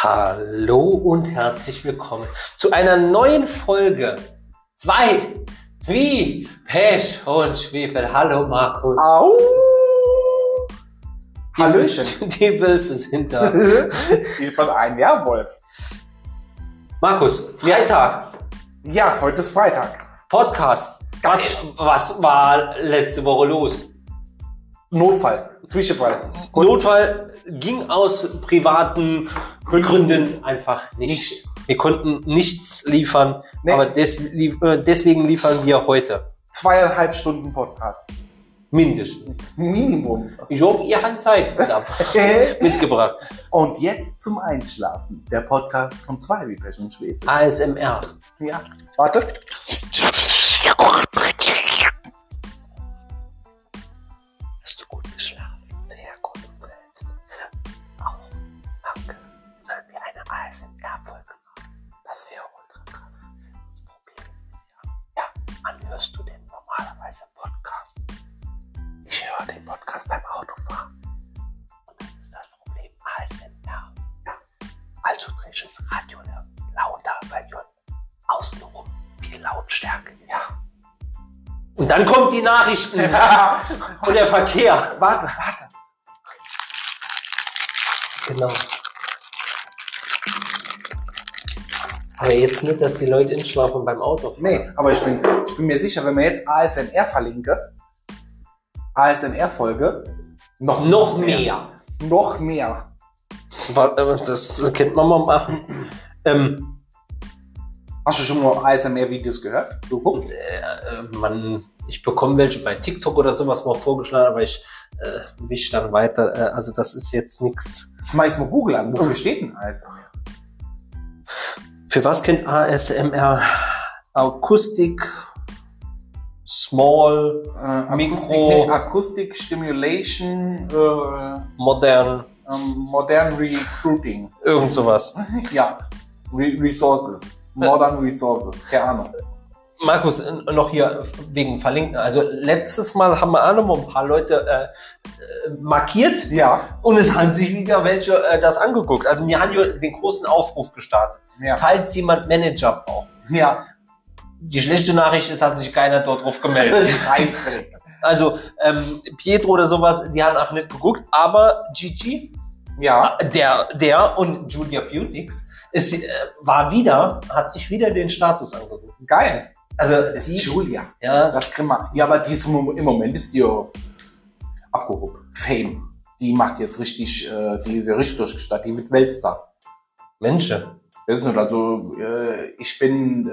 Hallo und herzlich willkommen zu einer neuen Folge. Zwei, wie Pech und Schwefel. Hallo Markus. Au! Die Hallöchen. Wölfe- Die Wölfe sind da. ich bin ein Werwolf. Markus, Freitag, Ja, heute ist Freitag. Podcast. Was, was war letzte Woche los? Notfall, Zwischenfall. Notfall ging aus privaten Gründen einfach nicht. Nicht. Wir konnten nichts liefern, Nee. aber des, lief, äh, deswegen liefern wir heute. Zweieinhalb Stunden Podcast. Mindestens. Minimum. Ich hoffe, ihr habt Zeit mitgebracht. Und jetzt zum Einschlafen. Der Podcast von zwei wie Pech und Schwefel. ASMR. Ja. Warte. Außenrum viel Lautstärke ist. Ja. Und dann kommt die Nachrichten und der Verkehr. warte, warte. Genau. Aber jetzt nicht, dass die Leute ins Schlafen beim Auto. fahren. Nee, aber ich bin, ich bin mir sicher, wenn wir jetzt ASMR verlinke, ASMR-Folge, noch, Noch mehr. Noch mehr. Warte, Das könnte man mal machen. Ähm, Hast du schon mal ASMR-Videos gehört? Geguckt? äh, man, ich bekomme welche bei TikTok oder sowas mal vorgeschlagen, aber ich äh, wisch dann weiter. Äh, also das ist jetzt nichts. Schmeiß mal Google an. Wofür steht denn ASMR? Für was kennt ASMR? Akustik, Small, Äh, Mikro- Akustik, nee, Akustik Stimulation, äh, modern, ähm, Modern Recruiting. irgend sowas. ja. Re Resources. Modern Resources. Keine Ahnung. Markus, noch hier wegen Verlinken. Also letztes Mal haben wir auch noch mal ein paar Leute äh, äh, markiert Ja. und es haben sich wieder welche äh, das angeguckt. Also wir haben hier den großen Aufruf gestartet. Ja. Falls jemand Manager braucht. Ja. Die schlechte Nachricht ist, hat sich keiner dort drauf gemeldet. Scheiße. Also ähm, Pietro oder sowas, die haben auch nicht geguckt, aber Gigi, Ja. der, der und Julia Beautix, es äh, war wieder, hat sich wieder den Status angeguckt. Geil. Also Das die, ist Julia. ja, Das kriegen wir. Ja, aber die ist im Mo- im Moment ist die ja abgehoben. Fame. Die macht jetzt richtig, äh, die ist ja richtig durchgestartet. Die mit Weltstar. Menschen. Ist nicht, also äh, ich bin äh,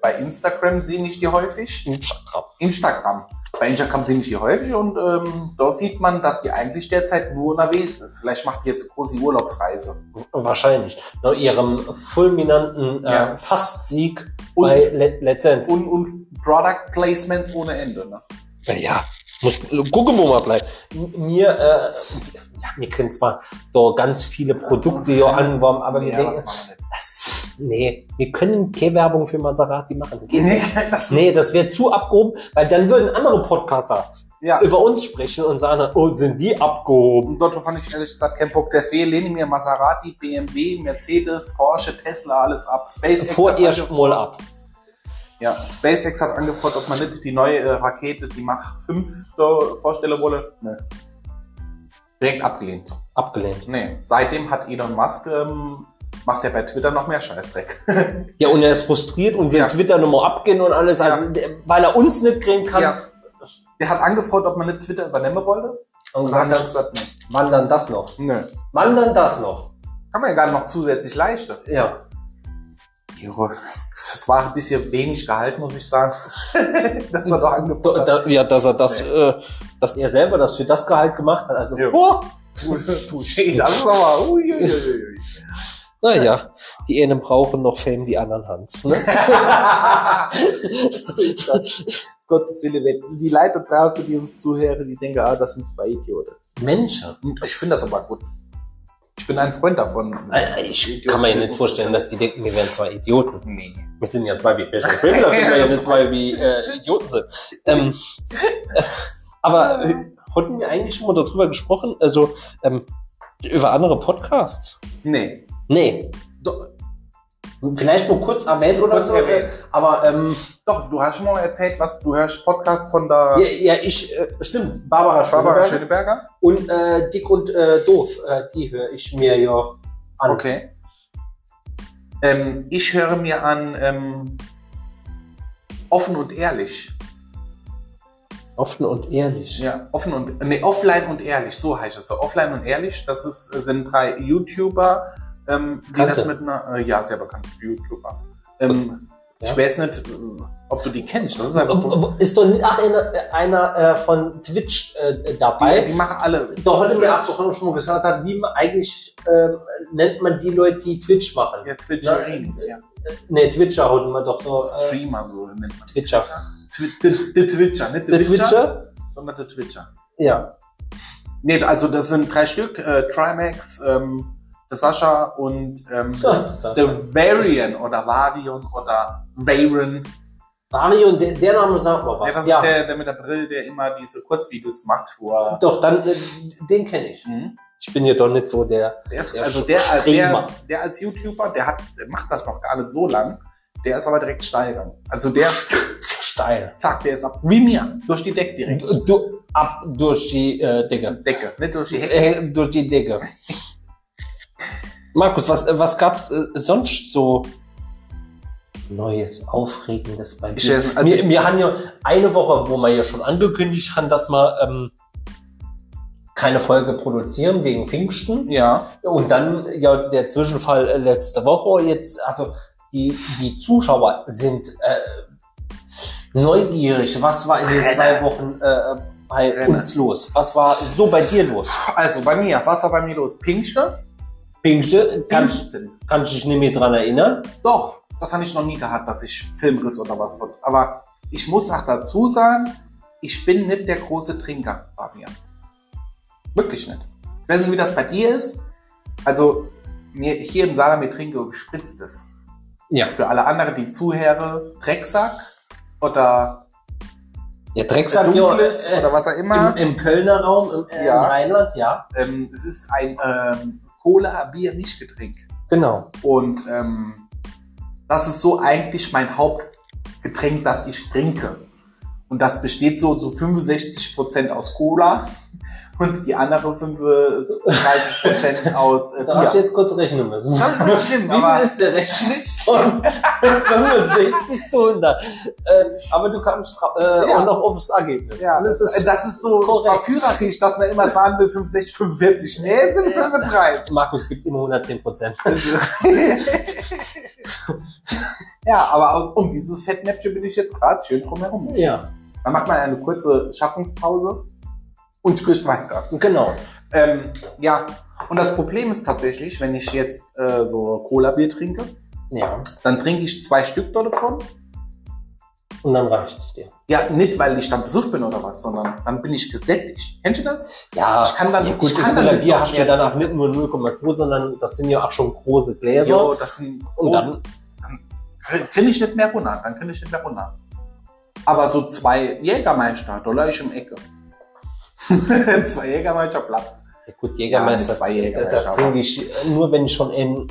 bei Instagram sehe ich die häufig. Instagram. Instagram. Bei Instagram sehe ich die häufig und ähm, da sieht man, dass die eigentlich derzeit nur unterwegs ist. Vielleicht macht die jetzt große Urlaubsreise. Wahrscheinlich. Nach ihrem fulminanten äh, Ja. Fastsieg Und- bei Let Let's Dance. Und, und Product Placements ohne Ende. Ne? Ja, muss gucken, wo man bleibt. Mir, äh, ja, wir können zwar da ganz viele Produkte hier anwerben, aber wir Ja, denken, das nee, wir können keine Werbung für Maserati machen. Geht nicht. nicht. Nee, das Nee, das wäre zu abgehoben, weil dann würden andere Podcaster ja. über uns sprechen und sagen, oh, sind die abgehoben. Dort fand ich ehrlich gesagt keinen Bock. Deswegen lehne ich mir Maserati, BMW, Mercedes, Porsche, Tesla, alles ab. SpaceX, Vor hat ihr ange- mal ab. ja, SpaceX hat angefordert, ob man nicht die neue äh, Rakete, die Mach 5 da vorstellen wolle. Nee. Direkt abgelehnt. Abgelehnt. Nee. Seitdem hat Elon Musk, ähm, macht er bei Twitter noch mehr Scheißdreck. Ja, und er ist frustriert und will Ja. Twitter nochmal abgehen und alles, also, der- weil er uns nicht kriegen kann. ja. Der hat angefordert, ob man nicht Twitter übernehmen wollte. Und gesagt hat er hat, gesagt, nee. wann dann das noch? Nö. Wann dann das noch? Kann man ja gar noch zusätzlich leisten. Ja. Das, war ein bisschen wenig gehalten, muss ich sagen. das hat doch Da, angefordert. da, ja, dass er das, Nee. äh, dass er selber das für das Gehalt gemacht hat. Also, Ja. oh, Du, du das ist aber. Uiuiui. Naja, die einen brauchen noch Fame, die anderen Hans. Ne? so ist das. Gottes Wille, wenn die Leute draußen, die uns zuhören, die denken, ah, das sind zwei Idioten. Menschen. Ich finde das aber gut. Ich bin ein Freund davon. Ich kann mir nicht vorstellen, dass die denken, wir wären zwei Idioten. Nee. Wir sind ja zwei wie dass wir ja nicht zwei wie äh, Idioten sind. Ähm, äh, aber äh, hatten wir eigentlich schon mal darüber gesprochen, also ähm, über andere Podcasts? Nee. Nee. Doch, Vielleicht nur kurz erwähnt oder Kurz so. erwähnt. äh, Aber ähm, doch, du hast schon mal erzählt, was du hörst Podcast von der ja, ja, ich, äh, stimmt, Barbara Barbara Schöneberger Schöneberger. und äh, Dick und äh, Doof, äh, die höre ich mir ja an. Okay. Ähm, ich höre mir an ähm, offen und ehrlich. Offen und ehrlich. Ja, offen und nee, offline und ehrlich, so heißt es so. Offline und ehrlich, das ist, sind drei YouTuber, ähm, die Kannte. das mit einer, äh, ja, sehr bekannte YouTuber. Ähm, Ja. Ich weiß nicht, äh, ob du die kennst. Das ist einfach, Ist doch nicht einer, einer äh, von Twitch äh, die, dabei? die machen alle. Doch heute mir auch doch schon mal gesagt hat, wie man eigentlich ähm, nennt man die Leute, die Twitch machen. Ja, Twitcherins, ja. Ne, Twitcher hatten wir doch nur. Äh, Streamer, so nennt man. Twitcher. Twi- Der Twitcher, nicht der Twitcher, sondern der Twitcher. Ja. Nee, also das sind drei Stück, äh, Trimax, ähm, Sascha und ähm, Ja, ist der Varian oder Varion oder Varen. Mario, der, der Name sagt mal Ja, das was. ist Ja, der, der mit der Brille, der immer diese Kurzvideos macht, wo er. doch, dann, äh, den kenne ich. Mhm. Ich bin ja doch nicht so der. Der ist, Der also der, der, der als YouTuber, der hat, der macht das noch gar nicht so lang. Der ist aber direkt steigern. Also der, Steil. zack, der ist ab wie mir, durch die Decke direkt. Du, ab durch die äh, Decke. Decke, nicht durch die Hecke. Äh, durch die Decke. Markus, was, äh, was gab's äh, sonst so Neues, Aufregendes bei dir? also- wir, wir haben ja eine Woche, wo wir ja schon angekündigt haben, dass wir ähm, keine Folge produzieren wegen Pfingsten. Ja. Und dann ja der Zwischenfall äh, letzte Woche. Jetzt, also die, die Zuschauer sind äh, neugierig. Was war in den zwei Wochen äh, bei Renner. uns los? Was war so bei dir los? Also bei mir, was war bei mir los? Pinkste? Pinkste, kannst, Pfingsten. kannst dich nicht mehr dran erinnern? Doch, das habe ich noch nie gehabt, dass ich Filmriss oder was wird. Aber ich muss auch dazu sagen, ich bin nicht der große Trinker, Fabian. Wirklich nicht. Ich weiß nicht, wie das bei dir ist. Also, mir, hier im Saarland, wir trinken gespritztes. Ja. Für alle anderen, die zuhören, Drecksack oder Ja, Drecksack ja, Dunkles äh, oder was auch immer. im, im Kölner Raum, im, äh, Ja. im Rheinland, ja. Ähm, es ist ein ähm, Cola-Bier-Mischgetränk. Genau. Und ähm, das ist so eigentlich mein Hauptgetränk, das ich trinke. Und das besteht so zu 65% aus Cola und die anderen 35% aus äh, Da hast du jetzt kurz rechnen müssen. Das ist nicht schlimm, Wie aber viel ist der Rechnungsschnitt von 65 zu 100? Äh, aber du kamst äh, Ja. auch noch aufs Ergebnis. ja, das, ist, das ist so korrekt. verführerisch, dass man immer sagen will, 65, 45. Nee, sind 35. Markus gibt immer 110 Prozent. ja, aber um dieses Fettnäpfchen bin ich jetzt gerade schön drumherum. Ja, Dann macht man eine kurze Schaffungspause und spricht weiter. genau. Ähm, ja, und das Problem ist tatsächlich, wenn ich jetzt äh, so Cola-Bier trinke, Ja. dann trinke ich zwei Stück davon. Und dann reicht es dir. Ja, nicht weil ich dann besucht bin oder was, sondern dann bin ich gesättigt. Kennst du das? Ja, Ich kann dann- ja, gut, ich kann dann Bier noch hast du ja mehr- danach nicht nur 0,2, sondern das sind ja auch schon große Gläser. Jo, das sind und große, dann, kriege ich nicht mehr runter, dann kriege ich nicht mehr runter. Aber so zwei Jägermeister, da lag ich im Ecke. zwei Jägermeister platt. ja gut, Jägermeister, Ja, zwei Jägermeister, das trinke ich nur, wenn ich schon in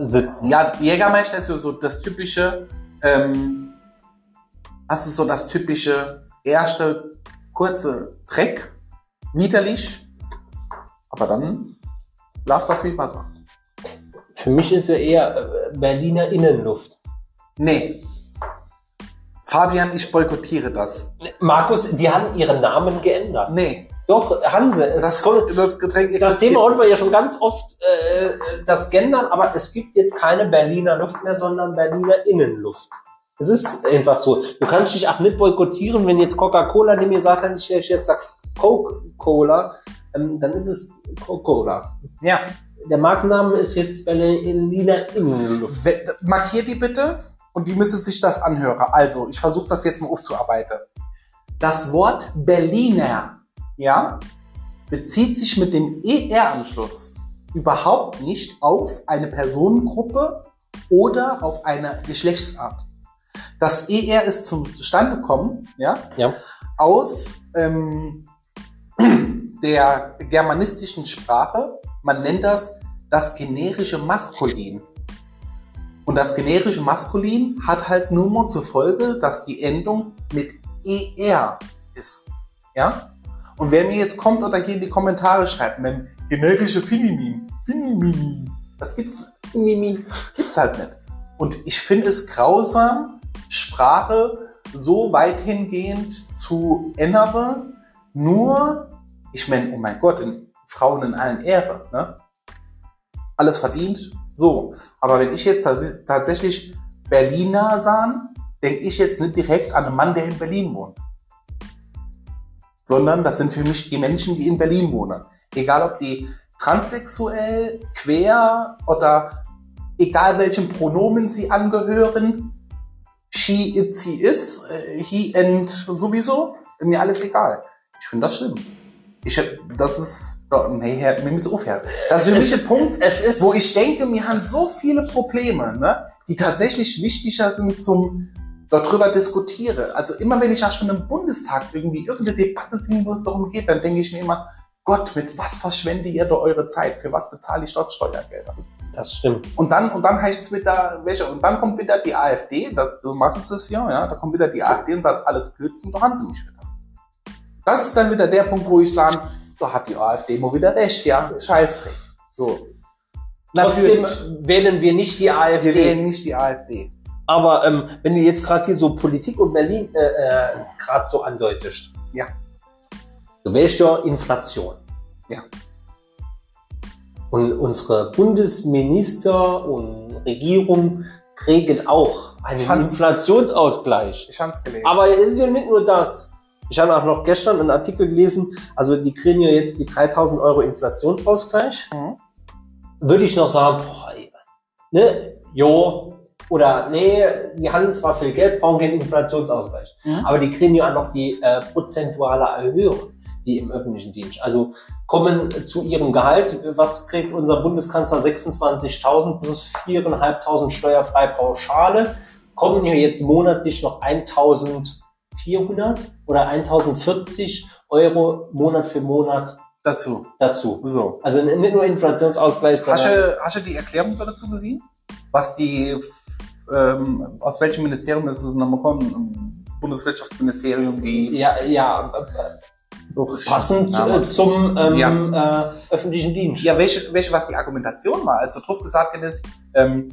äh. Ja, Jägermeister ist so, so das typische, ähm, das ist so das typische erste kurze Dreck, widerlich, aber dann läuft das wie Wasser. Für mich ist ja eher äh, Berliner Innenluft. Nee. Fabian, ich boykottiere das. Markus, die haben ihren Namen geändert. Nee. Doch, Hanse. Es Das, kommt, das Getränk das Thema hatten wir ja schon ganz oft äh, das gendern, aber es gibt jetzt keine Berliner Luft mehr, sondern Berliner Innenluft. Es ist einfach so. Du kannst dich auch nicht boykottieren, wenn jetzt Coca-Cola neben mir sagt, ich jetzt sag Coca-Cola, ähm, dann ist es Coca-Cola. Ja. Der Markenname ist jetzt Berliner Innenluft. Markier die bitte und die müssen sich das anhören. Also, ich versuche das jetzt mal aufzuarbeiten. Das Wort Berliner, ja, bezieht sich mit dem ER am Schluss überhaupt nicht auf eine Personengruppe oder auf eine Geschlechtsart. Das ER ist zum zustande gekommen, ja, Ja. aus ähm, der germanistischen Sprache. Man nennt das das generische Maskulin. Und das generische Maskulin hat halt nur mal zur Folge, dass die Endung mit ER ist. Ja? Und wer mir jetzt kommt oder hier in die Kommentare schreibt, wenn generische Finimin, Finimini, das gibt's, Mimi, gibt's halt nicht. Und ich finde es grausam, Sprache so weit hingehend zu ändern, nur, ich meine, oh mein Gott, in Frauen in allen Ehre, ne? Alles verdient, so. Aber wenn ich jetzt tats tatsächlich Berliner sah, denke ich jetzt nicht direkt an einen Mann, der in Berlin wohnt. Sondern das sind für mich die Menschen, die in Berlin wohnen. Egal ob die transsexuell, quer oder egal welchem Pronomen sie angehören, she, it, sie, is, äh, he and sowieso, mir alles egal. Ich finde das schlimm. Ich, das ist, nee, Herr, mir ist aufhören. Das ist für mich ein Punkt, wo ich denke, wir haben so viele Probleme, ne, die tatsächlich wichtiger sind zum darüber diskutiere. Also immer wenn ich ja schon im Bundestag irgendwie irgendeine Debatte sehe, wo es darum geht, dann denke ich mir immer, Gott, mit was verschwendet ihr da eure Zeit? Für was bezahle ich dort Steuergelder? das stimmt. Und dann, und dann heißt es wieder, welche, und dann kommt wieder die AfD, das, du machst es ja, ja, da kommt wieder die AfD und sagt alles Blödsinn, da haben sie mich wieder. Das ist dann wieder der Punkt, wo ich sage, da hat die AfD mal wieder recht, ja, Scheißdreck. So. Trotzdem Natürlich, wählen wir nicht die wir AfD. wählen nicht die AfD. Aber ähm, wenn du jetzt gerade hier so Politik und Berlin äh, äh, gerade so andeutest. Ja. Du wählst ja Inflation. Ja. Und unsere Bundesminister und Regierung kriegen auch einen. Inflationsausgleich. Ich habe es gelesen. Aber es ist ja nicht nur das. Ich habe auch noch gestern einen Artikel gelesen, also die kriegen ja jetzt die 3000 Euro Inflationsausgleich. Mhm. Würde ich noch sagen, boah, ne, jo, oder nee, die haben zwar viel Geld, brauchen keinen Inflationsausgleich. Mhm. Aber die kriegen ja auch noch die äh, prozentuale Erhöhung, die im öffentlichen Dienst. Also kommen zu ihrem Gehalt, was kriegt unser Bundeskanzler 26.000 plus 4.500 steuerfrei Pauschale, kommen hier jetzt monatlich noch 1.400 oder 1.040 Euro Monat für Monat Dazu. dazu. So. Also nicht nur Inflationsausgleich, Hast du, hast du die Erklärung dazu gesehen? Was die, ähm, aus welchem Ministerium ist es nochmal gekommen? Bundeswirtschaftsministerium, die ja, ja, Doch, passend Ja, zum ähm, äh, öffentlichen Dienst. Ja, welche, welche, was die Argumentation war. Also drauf gesagt ist, ähm,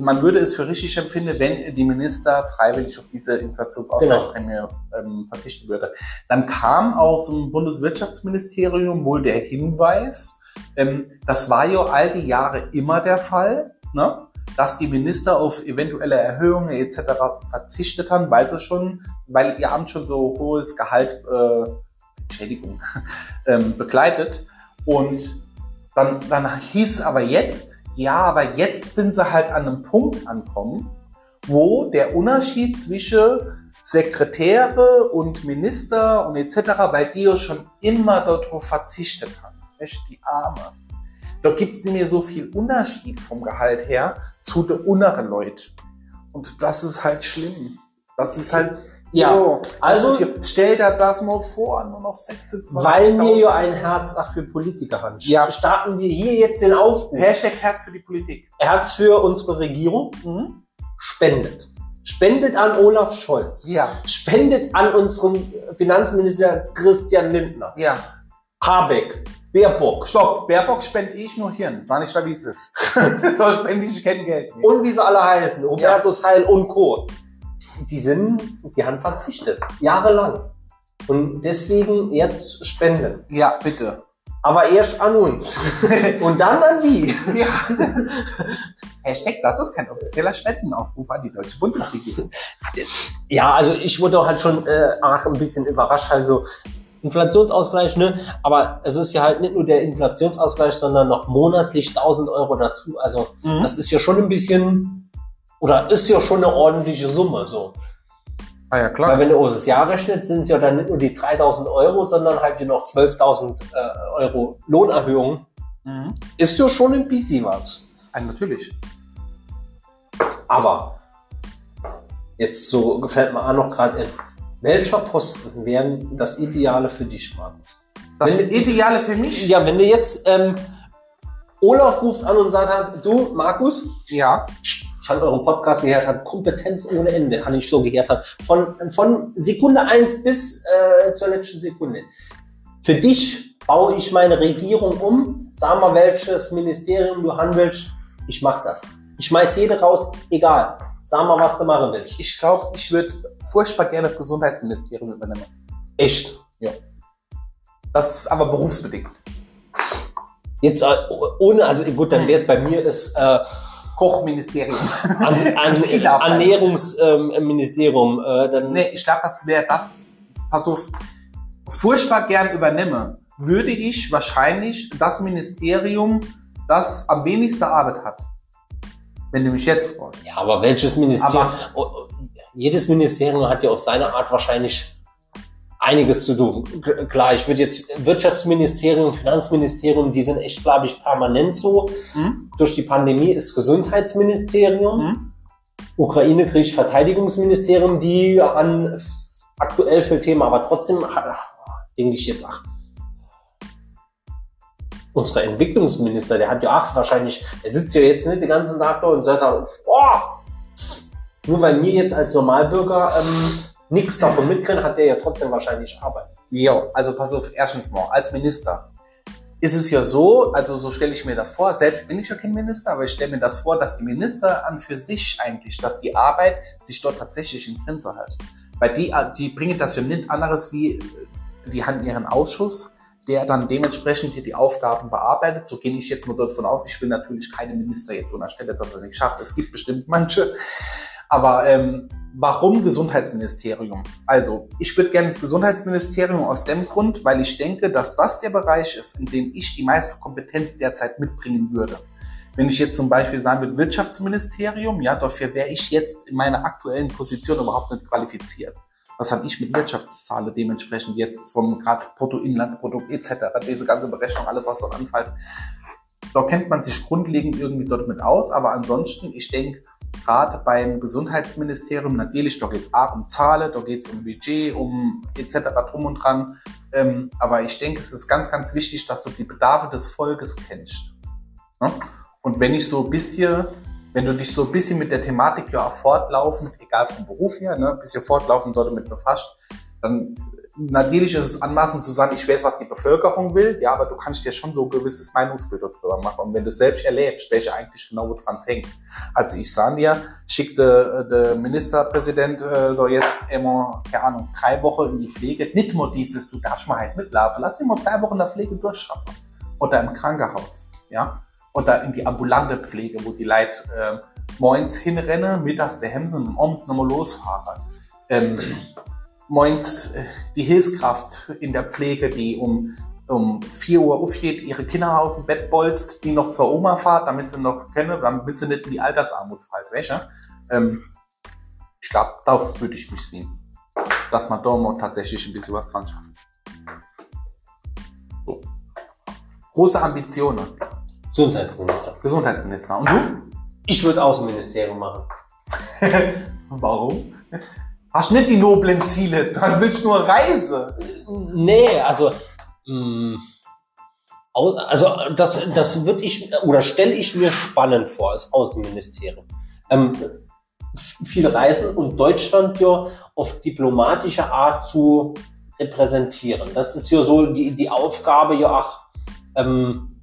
man würde es für richtig empfinden, wenn die Minister freiwillig auf diese Inflationsausgleichsprämie ähm, verzichten würde. Dann kam aus dem Bundeswirtschaftsministerium wohl der Hinweis, ähm, das war ja all die Jahre immer der Fall, ne? dass die Minister auf eventuelle Erhöhungen etc. verzichtet haben, weil sie schon, weil ihr Amt schon so hohes Gehalt, äh, Entschädigung, ähm, begleitet. Und dann, dann hieß es aber jetzt, ja, aber jetzt sind sie halt an einem Punkt ankommen, wo der Unterschied zwischen Sekretäre und Minister und etc., weil die ja schon immer darauf verzichtet haben. Die Arme. Da gibt's nicht mehr so viel Unterschied vom Gehalt her zu den unteren Leuten. Und das ist halt schlimm. Das ist halt, Ja, jo, also- ja, stell dir das mal vor, nur noch 26. Weil wir ja ein Herz auch für Politiker haben. Ja. Starten wir hier jetzt den Aufruf. Hashtag Herz für die Politik. Herz für unsere Regierung. Spendet. Spendet an Olaf Scholz. Ja, Spendet an unseren Finanzminister Christian Lindner. ja. Habeck. Baerbock. Stopp, Baerbock spende ich nur Hirn. Sag nicht, wie es ist. da spende ich kein Geld mehr. Und wie sie alle heißen. Hubertus Heil und Co. Die sind, die haben verzichtet. Jahrelang. Und deswegen jetzt spenden. Ja, bitte. Aber erst an uns. Und dann an die. Ja. Hashtag, das ist kein offizieller Spendenaufruf an die deutsche Bundesregierung. Ja, also ich wurde halt schon äh, auch ein bisschen überrascht. Also Inflationsausgleich, ne? Aber es ist ja halt nicht nur der Inflationsausgleich, sondern noch monatlich 1000 Euro dazu. Also Mhm. das ist ja schon ein bisschen, oder ist ja schon eine ordentliche Summe, so. Ah ja, Weil klar. wenn du aus das Jahr rechnest, sind es ja dann nicht nur die 3000 Euro, sondern halt hier noch 12.000 äh, Euro Lohnerhöhung. Mhm. Ist ja schon ein bisschen was. Ah, natürlich. Aber jetzt so gefällt mir auch noch gerade, in, welcher Posten wären das Ideale für dich, Markus? Das Wenn- Ideale für mich. Ja, wenn du jetzt ähm, Olaf ruft an und sagt halt, du, Markus, Ja. Ich habe euren Podcast gehört, hat Kompetenz ohne Ende, habe ich so gehört. Hat. Von, von Sekunde eins bis äh, zur letzten Sekunde. Für dich baue ich meine Regierung um. Sag mal, welches Ministerium du handelst. Ich mach das. Ich schmeiß jede raus, egal. Sag mal, was du machen willst. Ich glaube, ich würde furchtbar gerne das Gesundheitsministerium übernehmen. Echt. Das ist aber berufsbedingt. Jetzt äh, ohne, also gut, dann wäre es bei mir ist äh, Kochministerium. an, an. Ernährungsministerium. äh, dann nee, ich glaube, das wäre das, pass auf, furchtbar gern übernehme, würde ich wahrscheinlich das Ministerium, das am wenigsten Arbeit hat. Wenn du mich jetzt fragst. Ja, aber welches Ministerium? Aber- Oh, oh, jedes Ministerium hat ja auf seine Art wahrscheinlich einiges zu tun. Klar, ich würde jetzt Wirtschaftsministerium, Finanzministerium, die sind echt, glaube ich, permanent so. Hm? Durch die Pandemie ist Gesundheitsministerium, Hm? Ukraine-Krieg, Verteidigungsministerium, die an aktuell für Themen, aber trotzdem denke ich jetzt, ach, unser Entwicklungsminister, der hat ja ach, wahrscheinlich, der sitzt ja jetzt nicht den ganzen Tag da und sagt, oh, nur weil mir jetzt als Normalbürger ähm, nichts davon mitkriegen, hat der ja trotzdem wahrscheinlich Arbeit. Ja, also pass auf, erstens mal, als Minister ist es ja so, also so stelle ich mir das vor, selbst bin ich ja kein Minister, aber ich stelle mir das vor, dass die Minister an für sich eigentlich, dass die Arbeit sich dort tatsächlich in Grenze hält. Weil die, die bringen das ja nicht anderes wie, die haben ihren Ausschuss, der dann dementsprechend hier die Aufgaben bearbeitet. So gehe ich jetzt mal davon aus. Ich will natürlich keine Minister jetzt unterstellen, dass es nicht schafft. Es gibt bestimmt manche. Aber ähm, warum Gesundheitsministerium? Also, ich würde gerne ins Gesundheitsministerium aus dem Grund, weil ich denke, dass das der Bereich ist, in dem ich die meiste Kompetenz derzeit mitbringen würde. Wenn ich jetzt zum Beispiel sagen würde, Wirtschaftsministerium, ja, dafür wäre ich jetzt in meiner aktuellen Position überhaupt nicht qualifiziert. Was habe ich mit Wirtschaftszahlen dementsprechend jetzt vom gerade Bruttoinlandsprodukt etc., diese ganze Berechnung, alles was dort anfällt, da kennt man sich grundlegend irgendwie dort mit aus, aber ansonsten, ich denke, gerade beim Gesundheitsministerium, natürlich, da geht es auch um Zahlen, da geht es um Budget, um etc. drum und dran. Ähm, aber ich denke, es ist ganz, ganz wichtig, dass du die Bedarfe des Volkes kennst. Ne? Und wenn ich so ein bisschen, wenn du dich so ein bisschen mit der Thematik ja auch fortlaufend, egal vom Beruf her, ne, ein bisschen fortlaufend dort mit befasst, dann natürlich ist es anmaßend zu sagen, ich weiß, was die Bevölkerung will, ja, aber du kannst dir schon so ein gewisses Meinungsbild darüber machen. Und wenn du es selbst erlebst, welche eigentlich genau dran hängt. Also ich sah dir, schickte der Ministerpräsident äh, jetzt immer, keine Ahnung, drei Wochen in die Pflege. Nicht nur dieses, du darfst mal halt mitlaufen, lass dir mal drei Wochen in der Pflege durchschaffen. Oder im Krankenhaus, ja. Oder in die ambulante Pflege, wo die Leute äh, moins hinrennen, mittags der Hemsen und abends nochmal losfahren. Ähm, moins äh, die Hilfskraft in der Pflege, die um, um 4 Uhr aufsteht, ihre Kinder aus dem Bett bolzt, die noch zur Oma fahrt, damit sie noch können, damit sie nicht in die Altersarmut fällt, welche? Ähm, ich glaube, da würde ich mich sehen, dass man da mal tatsächlich ein bisschen was dran schafft. So. Große Ambitionen. Gesundheitsminister. Gesundheitsminister. Und du? Ich würde Außenministerium machen. Warum? Hast nicht die noblen Ziele, dann willst du nur Reise. Nee, also, mh, au- also das, das würde ich oder stelle ich mir spannend vor, das Außenministerium. Ähm, viel reisen und Deutschland ja auf diplomatische Art zu repräsentieren. Das ist ja so die, die Aufgabe, ja, ach, ähm,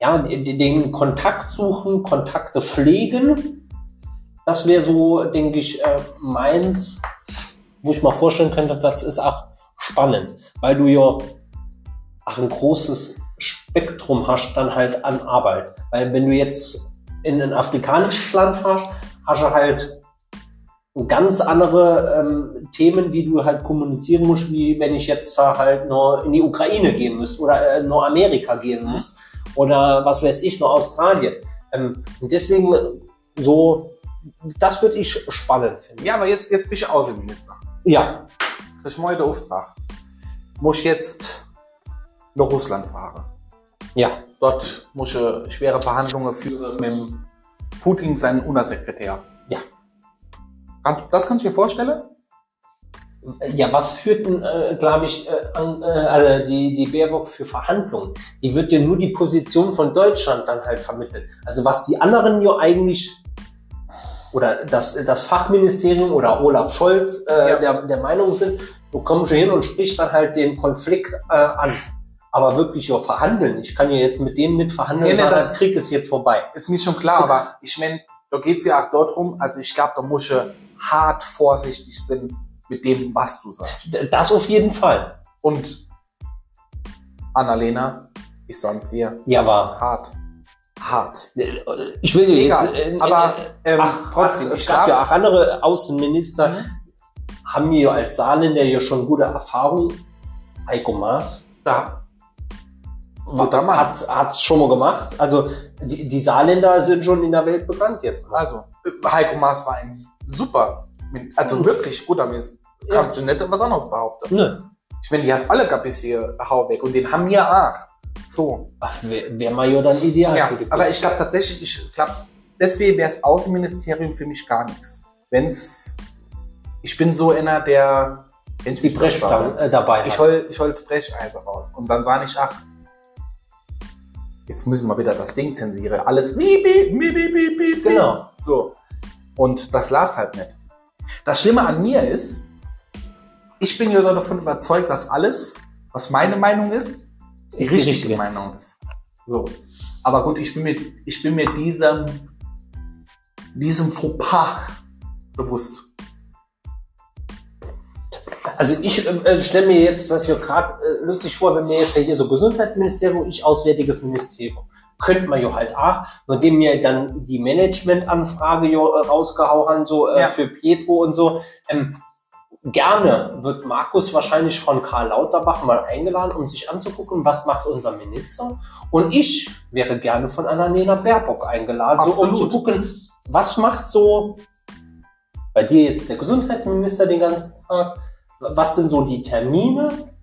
ja, den Kontakt suchen, Kontakte pflegen. Das wäre so, denke ich, äh, meins, wo ich mal vorstellen könnte, das ist auch spannend, weil du ja auch ein großes Spektrum hast dann halt an Arbeit. Weil wenn du jetzt in ein afrikanisches Land fährst, hast du halt ganz andere ähm, Themen, die du halt kommunizieren musst, wie wenn ich jetzt da halt nur in die Ukraine gehen müsste oder äh, nur Amerika gehen muss oder was weiß ich, nur Australien. Ähm, und deswegen so, das würde ich spannend finden. Ja, aber jetzt, jetzt bist du Außenminister. Ja, Krieg ich mal den Auftrag. Muss ich jetzt nach Russland fahren. ja. Dort muss ich schwere Verhandlungen führen mit dem Putin, seinen Untersekretär. Ja. Das kannst du dir vorstellen? Ja, was führt denn, äh, glaube ich, äh, an, äh, also die, die Baerbock für Verhandlungen? Die wird ja nur die Position von Deutschland dann halt vermitteln. Also was die anderen ja eigentlich oder das, das Fachministerium oder Olaf Scholz äh, Ja. der, der Meinung sind, du kommst hier hin und sprichst dann halt den Konflikt äh, an. Aber wirklich ja verhandeln. Ich kann ja jetzt mit denen nicht verhandeln, Nee, nee, sondern das- Krieg ist jetzt vorbei. Ist mir schon klar, aber ich meine, da geht's ja auch dort rum, also ich glaube, da muss ich hart vorsichtig sein mit dem, was du sagst. Das auf jeden Fall. Und Annalena, ich sag's dir, Ja, war. hart. Hart. Ich will dir Egal, jetzt. äh, aber ähm, Ach, trotzdem, ach, ich es gab glaube, ja auch andere Außenminister, Mhm. haben wir ja als Saarländer ja schon gute Erfahrung. Heiko Maas da, hat hat's schon mal gemacht. Also die, die Saarländer sind schon in der Welt bekannt jetzt. also, äh, Heiko Maas war ein super, also Mhm. wirklich guter Mist. Ja. Kann ich nicht was anderes behaupten. Ne. Ich meine, die haben alle gehabt bis hier Hau weg und den haben wir auch. So. Wäre wär mal ja dann ideal Ja, für die aber ich glaube tatsächlich, ich glaube, deswegen wäre das Außenministerium für mich gar nichts. Wenn's, ich bin so einer, der, wenn ich die mich Brechstangen äh, dabei ich hol, ich hol das Brecheisen raus und dann sage ich, ach, jetzt müssen wir wieder das Ding zensieren. Alles piep, piep, piep, piep, piep. Genau. So. Und das läuft halt nicht. Das Schlimme an mir ist, ich bin ja davon überzeugt, dass alles, was meine Meinung ist, die richtige, richtige. Meinung ist. So. Aber gut, ich bin mir, ich bin mir diesem, diesem Fauxpas bewusst. Also ich äh, stelle mir jetzt das hier gerade äh, lustig vor, wenn mir jetzt hier so Gesundheitsministerium, ich Auswärtiges Ministerium. Könnte man ja halt auch, nachdem mir dann die Managementanfrage äh, rausgehauen so äh, Ja. für Pietro und so. Ähm, gerne wird Markus wahrscheinlich von Karl Lauterbach mal eingeladen, um sich anzugucken, was macht unser Minister. Und ich wäre gerne von Annalena Baerbock eingeladen, so um zu gucken, was macht so bei dir jetzt der Gesundheitsminister den ganzen Tag? Was sind so die Termine?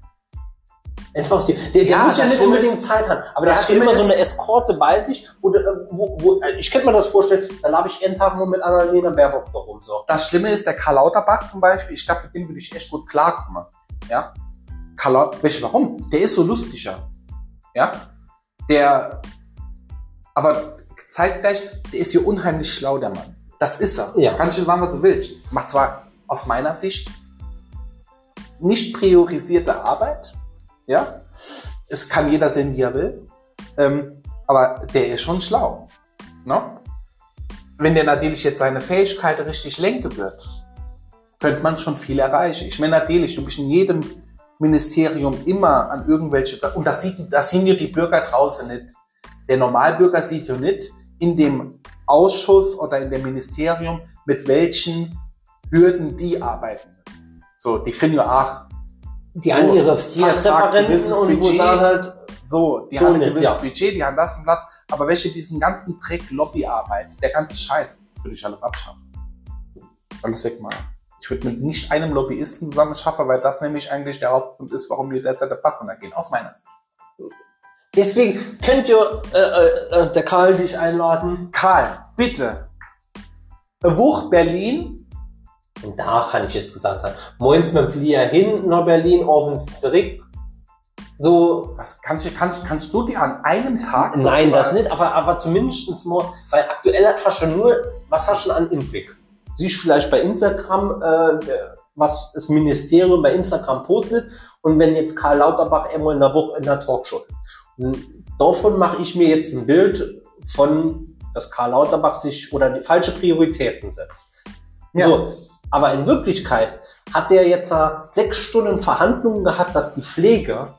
Einfach die, der, der Ja, muss ja nicht unbedingt Zeit haben, aber der hat immer so eine Eskorte bei sich, wo, äh, wo, wo äh, ich könnte mir das vorstellen, da laufe ich jeden Tag nur mit Annalena Baerbock da rum. So. Das Schlimme ist, der Karl Lauterbach zum Beispiel, ich glaube, mit dem würde ich echt gut klarkommen. Ja? Karl Lau Weißt du warum? Der ist so lustiger. Ja? Der, aber zeitgleich, der ist hier unheimlich schlau, der Mann. Das ist er. Ja. Kann ich dir sagen, was du willst. Macht zwar aus meiner Sicht nicht priorisierte Arbeit. Ja? Es kann jeder sehen, wie er will. Ähm, aber der ist schon schlau. Ne? wenn der natürlich jetzt seine Fähigkeiten richtig lenken wird, könnte man schon viel erreichen. Ich meine, natürlich, du bist in jedem Ministerium immer an irgendwelche, und das, sieht, das sehen ja die Bürger draußen nicht. Der Normalbürger sieht ja nicht in dem Ausschuss oder in dem Ministerium, mit welchen Hürden die arbeiten müssen. So, die kriegen ja auch Die So, haben ihre Fachreferenten und wo Budget. sagen halt, So, die So haben ein gewisses ja. Budget, die haben das und das, aber welche diesen ganzen Dreck, Lobbyarbeit, der ganze Scheiß, würde ich alles abschaffen. Alles wegmachen. Ich würde mit nicht einem Lobbyisten zusammen schaffen, weil das nämlich eigentlich der Hauptgrund ist, warum wir derzeit der Bach runtergehen, aus meiner Sicht. deswegen könnt ihr äh, äh, äh, der Karl dich einladen. Karl, bitte. Wuch Berlin, Und da kann ich jetzt gesagt haben, moins mit dem Flieger hin nach Berlin, abends zurück. So, was kannst du, kannst, kannst du dir an einem Tag nein, das nicht, aber, aber zumindest mal, weil aktuell hast du nur, was hast du an Inblick? Siehst vielleicht bei Instagram, äh, was das Ministerium bei Instagram postet und wenn jetzt Karl Lauterbach einmal in der Woche in der Talkshow ist. Und davon mache ich mir jetzt ein Bild von, dass Karl Lauterbach sich oder die falsche Prioritäten setzt. Ja. So, aber in Wirklichkeit hat der jetzt sechs Stunden Verhandlungen gehabt, dass die Pflege,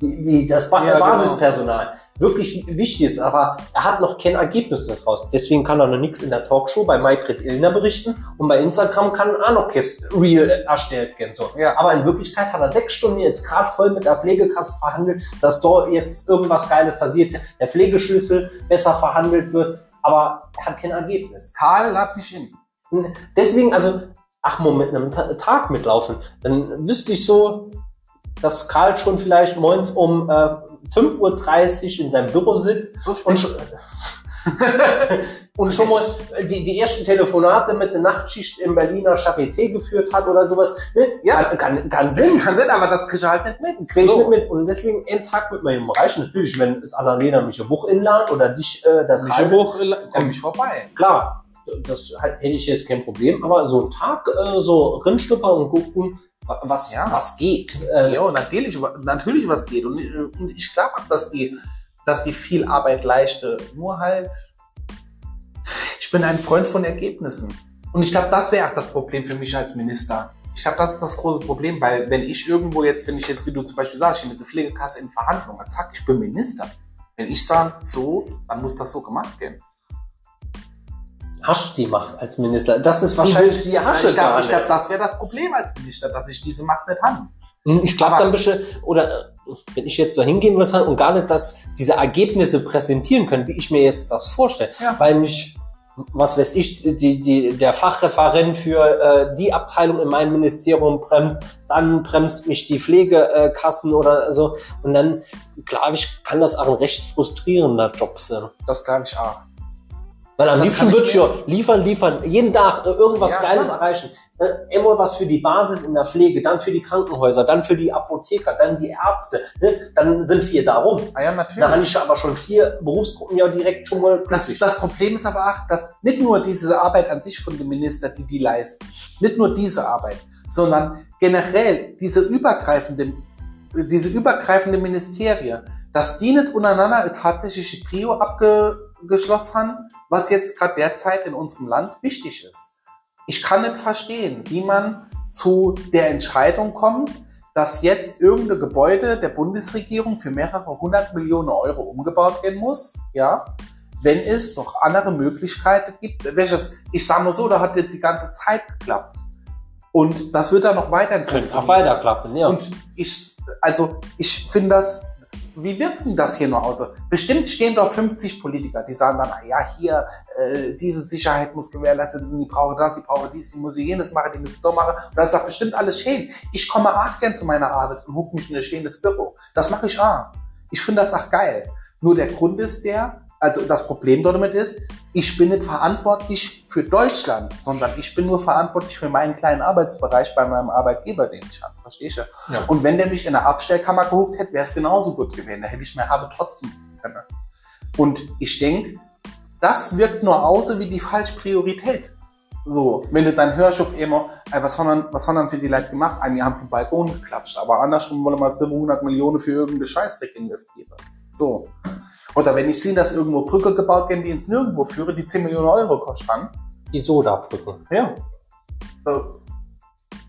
die, die, das ba Ja, genau. Basispersonal wirklich wichtig ist, aber er hat noch kein Ergebnis daraus. Deswegen kann er noch nichts in der Talkshow bei Maybrit Illner berichten und bei Instagram kann auch noch kein Reel erstellt werden. So. Ja. Aber in Wirklichkeit hat er sechs Stunden jetzt gerade voll mit der Pflegekasse verhandelt, dass dort jetzt irgendwas Geiles passiert, der Pflegeschlüssel besser verhandelt wird, aber er hat kein Ergebnis. Karl, lad mich in. Und Deswegen, also, ach, mit einem Ta- Tag mitlaufen, dann wüsste ich so, dass Karl schon vielleicht morgens um äh, 5.30 Uhr in seinem Büro sitzt So und sch- und schon mal die, die ersten Telefonate mit der Nachtschicht im Berliner Charité geführt hat oder sowas. Ne? Ja. Kann, kann, kann Sinn. Kann Sinn, aber das kriegst du halt nicht mit. Krieg ich So. nicht mit. Und deswegen einen Tag mit meinem Reichen. Natürlich, wenn es Annalena mich ein Buch inladen oder dich, äh, dann Mische hoch, komm ich vorbei. Klar, das halt, hätte ich jetzt kein Problem. Aber so einen Tag äh, so rinschnuppern und gucken, wa- was, Ja. was geht. Äh, Ja, natürlich, natürlich was geht. Und, äh, und ich glaube auch, dass die, dass die viel Arbeit leichte. Nur halt, ich bin ein Freund von Ergebnissen. Und ich glaube, das wäre auch das Problem für mich als Minister. Ich glaube, das ist das große Problem, weil wenn ich irgendwo jetzt, wenn ich jetzt, wie du zum Beispiel sagst, ich bin mit der Pflegekasse in Verhandlungen, zack, ich bin Minister. Wenn ich sage, so, dann muss das so gemacht werden. Hasch die Macht als Minister. Das ist wahrscheinlich die, Hasche ich glaube, gar ich glaub, das wäre das Problem als Minister, dass ich diese Macht nicht habe. Hm, Ich glaube, dann du, oder äh, wenn ich jetzt so hingehen würde und gar nicht das, diese Ergebnisse präsentieren können, wie ich mir jetzt das vorstelle, Ja. weil mich, was weiß ich, die, die, der Fachreferent für äh, die Abteilung in meinem Ministerium bremst, dann bremst mich die Pflegekassen oder so. Und dann, klar, ich kann das auch ein recht frustrierender Job sein. Das glaube ich auch. Weil am Das liebsten kann ich würde ich mir- ja liefern, liefern, jeden Tag äh, irgendwas Ja, Geiles klar. erreichen. Dann immer was für die Basis in der Pflege, dann für die Krankenhäuser, dann für die Apotheker, dann die Ärzte. Ne? Dann sind vier darum. Ah ja, Dann habe natürlich. ich aber schon vier Berufsgruppen ja direkt schon mal Das, das Problem ist aber auch, dass nicht nur diese Arbeit an sich von dem Minister, die die leisten, nicht nur diese Arbeit, sondern generell diese übergreifende, diese übergreifende Ministerien, dass die nicht untereinander eine tatsächliche Prio abgeschlossen haben, was jetzt gerade derzeit in unserem Land wichtig ist. Ich kann nicht verstehen, wie man zu der Entscheidung kommt, dass jetzt irgendein Gebäude der Bundesregierung für mehrere hundert Millionen Euro umgebaut werden muss, ja, wenn es doch andere Möglichkeiten gibt, welches, ich sage mal so, da hat jetzt die ganze Zeit geklappt. Und das wird dann noch weiterhin Könnte auch weiterklappen, ja. Und ich, also, ich finde das, wie wirkt denn das hier nur aus? Bestimmt stehen doch 50 Politiker, die sagen dann, ja, hier, äh, diese Sicherheit muss gewährleistet sein, die brauchen das, die brauchen dies, die muss ich jenes machen, die muss ich doch machen. Und das ist doch bestimmt alles schön. Ich komme auch gern zu meiner Arbeit und huck mich in ein stehendes Büro. Das mache ich auch. Ich finde das auch geil. Nur der Grund ist der, also das Problem damit ist, ich bin nicht verantwortlich für Deutschland, sondern ich bin nur verantwortlich für meinen kleinen Arbeitsbereich bei meinem Arbeitgeber, den ich habe. Verstehst du? Ja. Und wenn der mich in der Abstellkammer gehuckt hätte, wäre es genauso gut gewesen. Da hätte ich meine Arbeit trotzdem können. Und ich denke, das wirkt nur aus wie die falsche Priorität. So, wenn du dann hörst auf immer, ey, was haben dann, was haben dann für die Leute gemacht? Ey, wir haben vom Balkon geklatscht, aber andersrum wollen wir 700 Millionen für irgendeinen Scheißdreck investieren. So. Oder wenn ich sehe, dass irgendwo Brücke gebaut werden, die ins Nirgendwo führen, die 10 Millionen Euro kosten. die Sodabrücke. Ja. Äh,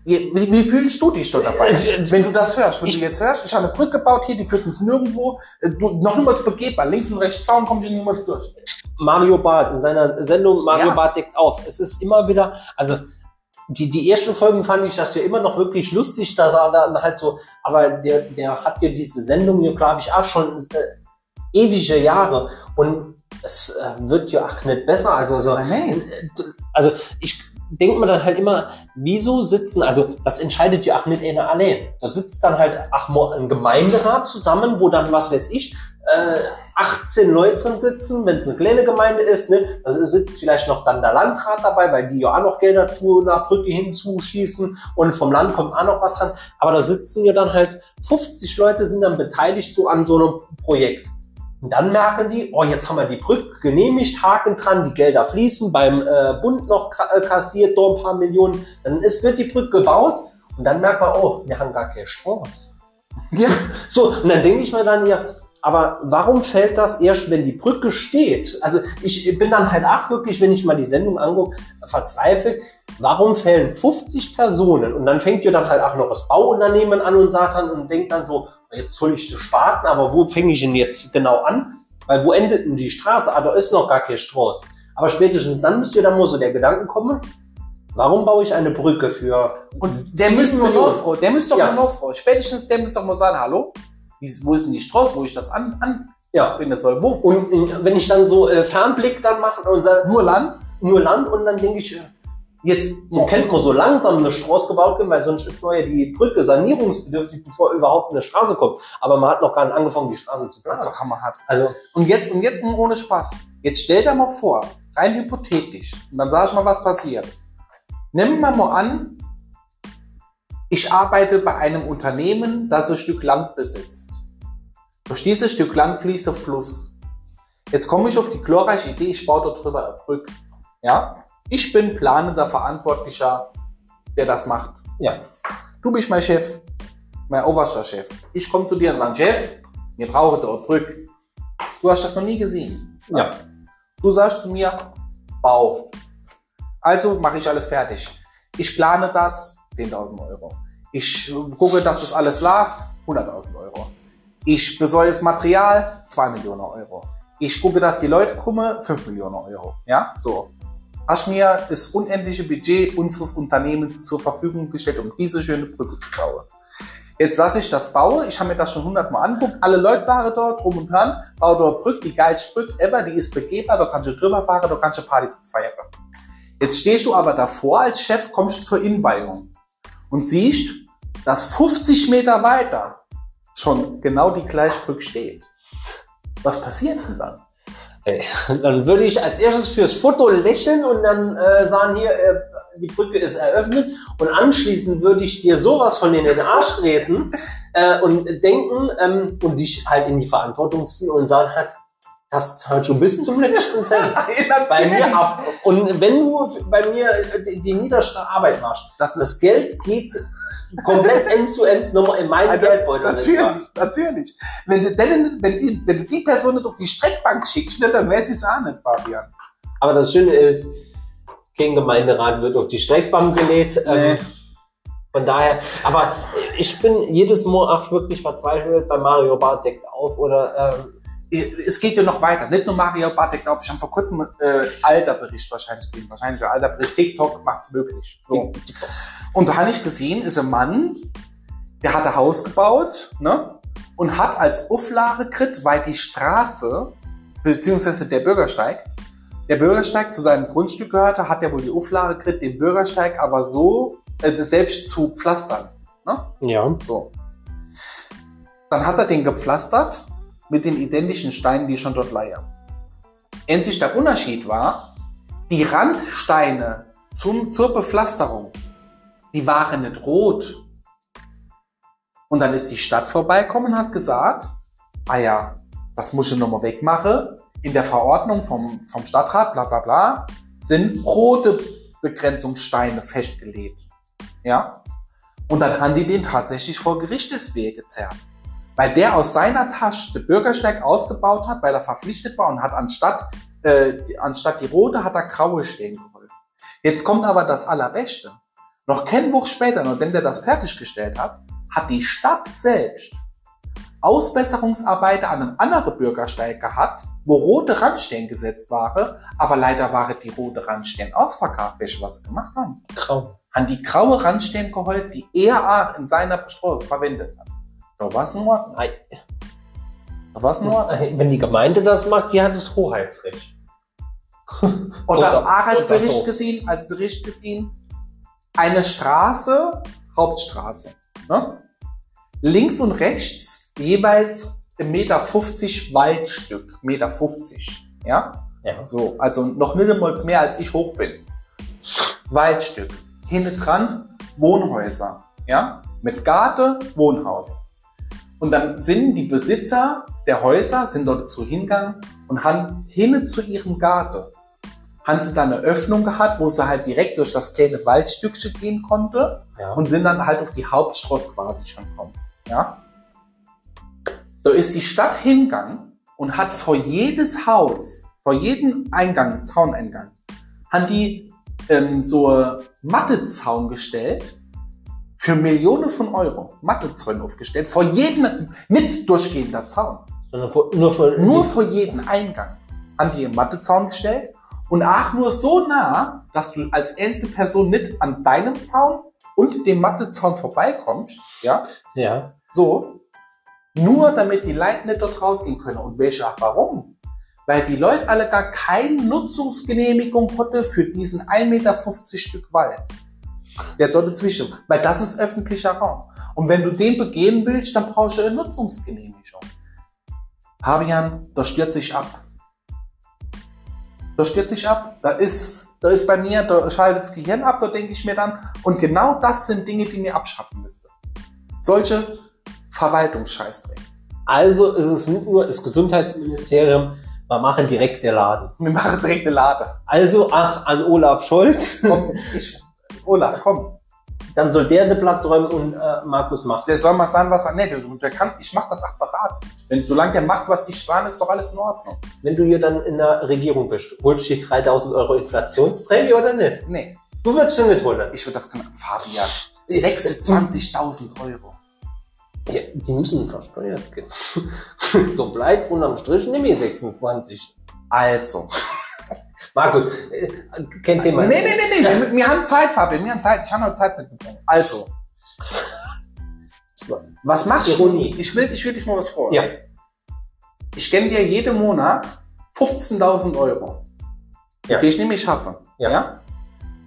Wie, wie, fühlst du dich dort dabei? Wenn du das hörst, wenn Ich- du jetzt hörst, ich habe eine Brücke gebaut hier, die führt uns nirgendwo, äh, du, noch niemals begehbar, links und rechts Zaun, komm ich niemals durch. Mario Barth in seiner Sendung Mario Ja. Barth deckt auf. Es ist immer wieder, also die, die ersten Folgen fand ich das ja immer noch wirklich lustig, dass er dann halt so, aber der, der hat ja diese Sendung ich, auch schon äh, ewige Jahre und es äh, wird ja auch nicht besser. Also, so, nein. also ich denke mir dann halt immer, wieso sitzen, also das entscheidet ja auch nicht einer allein. Da sitzt dann halt ach, ein Gemeinderat zusammen, wo dann, was weiß ich, äh, 18 Leute drin sitzen, wenn es eine kleine Gemeinde ist, ne, da sitzt vielleicht noch dann der Landrat dabei, weil die ja auch noch Gelder zu einer Brücke hinzuschießen und vom Land kommt auch noch was ran. Aber da sitzen ja dann halt 50 Leute sind dann beteiligt so an so einem Projekt. Und dann merken die, oh, jetzt haben wir die Brücke genehmigt, Haken dran, die Gelder fließen, beim äh, Bund noch äh, kassiert, da ein paar Millionen. Dann ist, wird die Brücke gebaut und dann merkt man, oh, wir haben gar keine Straße. Ja. So, und dann denke ich mir dann ja, aber warum fällt das erst, wenn die Brücke steht? Also ich bin dann halt auch wirklich, wenn ich mal die Sendung angucke, verzweifelt. Warum fällen 50 Personen? Und dann fängt ja dann halt auch noch das Bauunternehmen an und sagt dann und denkt dann so, jetzt soll ich das Spaten, aber wo fange ich denn jetzt genau an? Weil wo endet denn die Straße? Ah, da ist noch gar keine Straße. Aber spätestens dann müsste dann mal so der Gedanken kommen, warum baue ich eine Brücke für Und der 10 müsste nur der müsste doch Ja. nur noch froh. Spätestens der müsste doch mal sagen, hallo, wie, wo ist denn die Straße, wo ich das an, Ja. anbinden soll? Wo? Und äh, wenn ich dann so äh, Fernblick dann mache und sage, Nur Land? nur Land und dann denke ich, äh, jetzt so kennt man so langsam eine Straße gebaut werden, weil sonst ist neue die Brücke sanierungsbedürftig, bevor überhaupt eine Straße kommt. Aber man hat noch gar nicht angefangen, die Straße zu Das ist planen. doch hammerhart. Also, Und jetzt, und jetzt ohne Spaß. Jetzt stell dir mal vor, rein hypothetisch, und dann sag ich mal, was passiert. Nehmen wir mal an, ich arbeite bei einem Unternehmen, das ein Stück Land besitzt. Durch dieses Stück Land fließt der Fluss. Jetzt komme ich auf die glorreiche Idee, ich baue dort drüber eine Brücke. Ja? Ich bin planender Verantwortlicher, der das macht. Ja. Du bist mein Chef, mein oberster Chef. Ich komme zu dir und sage, Chef, wir brauchen eine Brücke. Du hast das noch nie gesehen. Ja. Du sagst zu mir, Bau. Also mache ich alles fertig. Ich plane das, 10.000 Euro. Ich gucke, dass das alles läuft, 100.000 Euro. Ich besorge das Material, 2 Millionen Euro. Ich gucke, dass die Leute kommen, 5 Millionen Euro. Ja, so. Hast mir das unendliche Budget unseres Unternehmens zur Verfügung gestellt, um diese schöne Brücke zu bauen. Jetzt lasse ich das bauen. Ich habe mir das schon hundertmal angeguckt. Alle Leute waren dort, drum und dran. Baue dort Brücke, die geilste Brücke ever. Die ist begehbar. Da kannst du drüber fahren, da kannst du Party feiern. Jetzt stehst du aber davor als Chef, kommst zur Innenweihung und siehst, dass 50 Meter weiter schon genau die gleiche Brücke steht. Was passiert denn dann? Ey, Dann würde ich als erstes fürs Foto lächeln und dann äh, sagen hier, äh, die Brücke ist eröffnet und anschließend würde ich dir sowas von in den Arsch treten äh, und denken ähm, und dich halt in die Verantwortung ziehen und sagen halt, das zahlt schon bis zum letzten Cent bei mir ab. Und wenn du bei mir äh, die, die niederste Arbeit machst, Das das Geld geht komplett end zu end nochmal in meinen Also, Geldbeutel. Natürlich, natürlich. Wenn du, denn, wenn, die, wenn du die Person nicht auf die Streckbank schickst, ne, dann weiß ich es auch nicht, Fabian. Aber das Schöne ist, kein Gemeinderat wird auf die Streckbank gelegt. Ähm, Nee. Von daher, aber ich bin jedes Mal auch wirklich verzweifelt bei Mario Bart deckt auf oder ähm, Es geht ja noch weiter. Nicht nur Mario Bartek auf. Ich habe vor kurzem äh, alter Bericht wahrscheinlich gesehen. Wahrscheinlich ein alter Bericht. TikTok macht's möglich. So. Und da habe ich gesehen, ist ein Mann, der hat ein Haus gebaut, ne? Und hat als Auflage gekriegt, weil die Straße, beziehungsweise der Bürgersteig, der Bürgersteig zu seinem Grundstück gehörte, hat er wohl die Auflage gekriegt, den Bürgersteig aber so äh, selbst zu pflastern. Ne? ja. So. Dann hat er den gepflastert mit den identischen Steinen, die schon dort lagen. Endlich der Unterschied war, die Randsteine zum, zur Bepflasterung, die waren nicht rot. Und dann ist die Stadt vorbeikommen und hat gesagt, ah ja, das muss ich nochmal wegmachen. In der Verordnung vom, vom Stadtrat, bla bla bla, sind rote Begrenzungssteine festgelegt. Ja? Und dann haben die den tatsächlich vor Gerichtswege gezerrt. Weil der aus seiner Tasche den Bürgersteig ausgebaut hat, weil er verpflichtet war und hat anstatt, äh, anstatt die rote hat er graue stehen geholt. Jetzt kommt aber das Allerbeste. Noch kein Woche später, nachdem der das fertiggestellt hat, hat die Stadt selbst Ausbesserungsarbeiter an einem anderen Bürgersteig gehabt, wo rote Randstellen gesetzt waren, aber leider waren die rote Randstellen ausverkauft. Welche was gemacht haben? Grau. An die graue Randstellen geholt, die er auch in seiner Straße verwendet hat. Da war's nur, Nein. war's nur. Wenn die Gemeinde das macht, die hat das Hoheitsrecht. Oder Oder- auch als oder Bericht so. gesehen, als Bericht gesehen, eine Straße, Hauptstraße. Ne? Links und rechts jeweils 1,50 Meter Waldstück. Meter 50. Ja? Ja. So, also noch einmal mehr als ich hoch bin. Waldstück. Hinten dran Wohnhäuser. Ja? Mit Garten, Wohnhaus. Und dann sind die Besitzer der Häuser, sind dort zu hingegangen und haben hinten zu ihrem Garten, haben sie dann eine Öffnung gehabt, wo sie halt direkt durch das kleine Waldstückchen gehen konnte Ja. und sind dann halt auf die Hauptstraße quasi schon gekommen. Ja? Da ist die Stadt hingegangen und hat vor jedes Haus, vor jedem Eingang, Zauneingang, haben die ähm, so Mattezaun gestellt für Millionen von Euro. Mattezäune aufgestellt, vor jedem, nicht durchgehender Zaun. Sondern vor- nur für Nur vor jedem Eingang haben die einen Mattezaun gestellt und auch nur so nah, dass du als einzelne Person nicht an deinem Zaun und dem Mattezaun vorbeikommst, ja, Ja. so, nur damit die Leute nicht dort rausgehen können. Und welche auch warum? Weil die Leute alle gar keine Nutzungsgenehmigung hatten für diesen 1,50 Meter Stück Wald. Der dort dazwischen. Weil das ist öffentlicher Raum. Und wenn du den begehen willst, dann brauchst du eine Nutzungsgenehmigung. Fabian, das stürzt sich ab. da stürze ich ab. Da ist, da ist bei mir, da schaltet das Gehirn ab, da denke ich mir dann. Und genau das sind Dinge, die mir abschaffen müsste. Solche Verwaltungsscheißdreck. Also ist es nicht nur das Gesundheitsministerium, wir machen direkt der Laden. Wir machen direkt eine Lade. Also, ach, an Olaf Scholz, Komm, ich, Olaf, komm. dann soll der den Platz räumen und äh, Markus macht. Der soll mal sagen, was er, nee, der, der kann, ich mach das apparat. Wenn, solange der macht, was ich sage, ist doch alles in Ordnung. Wenn du hier dann in der Regierung bist, holst du die 3000 Euro Inflationsprämie oder nicht? Nee, Du würdest sie nicht holen. ich würde das können, Fabian. 26.000 Euro. Ja, die müssen versteuert gehen. so bleibt unterm Strich nimm ich 26. Also. Markus, äh, kein Thema. Nee, nee, nee, nee, wir, wir haben Zeit, Fabian, wir haben Zeit. Ich habe noch Zeit mitgebracht. Also. Was machst du? Ironie. Ich will, ich will dich mal was vor. Ja. Ich gönne dir jeden Monat 15.000 Euro. Ja. Die ich nämlich schaffe. Ja.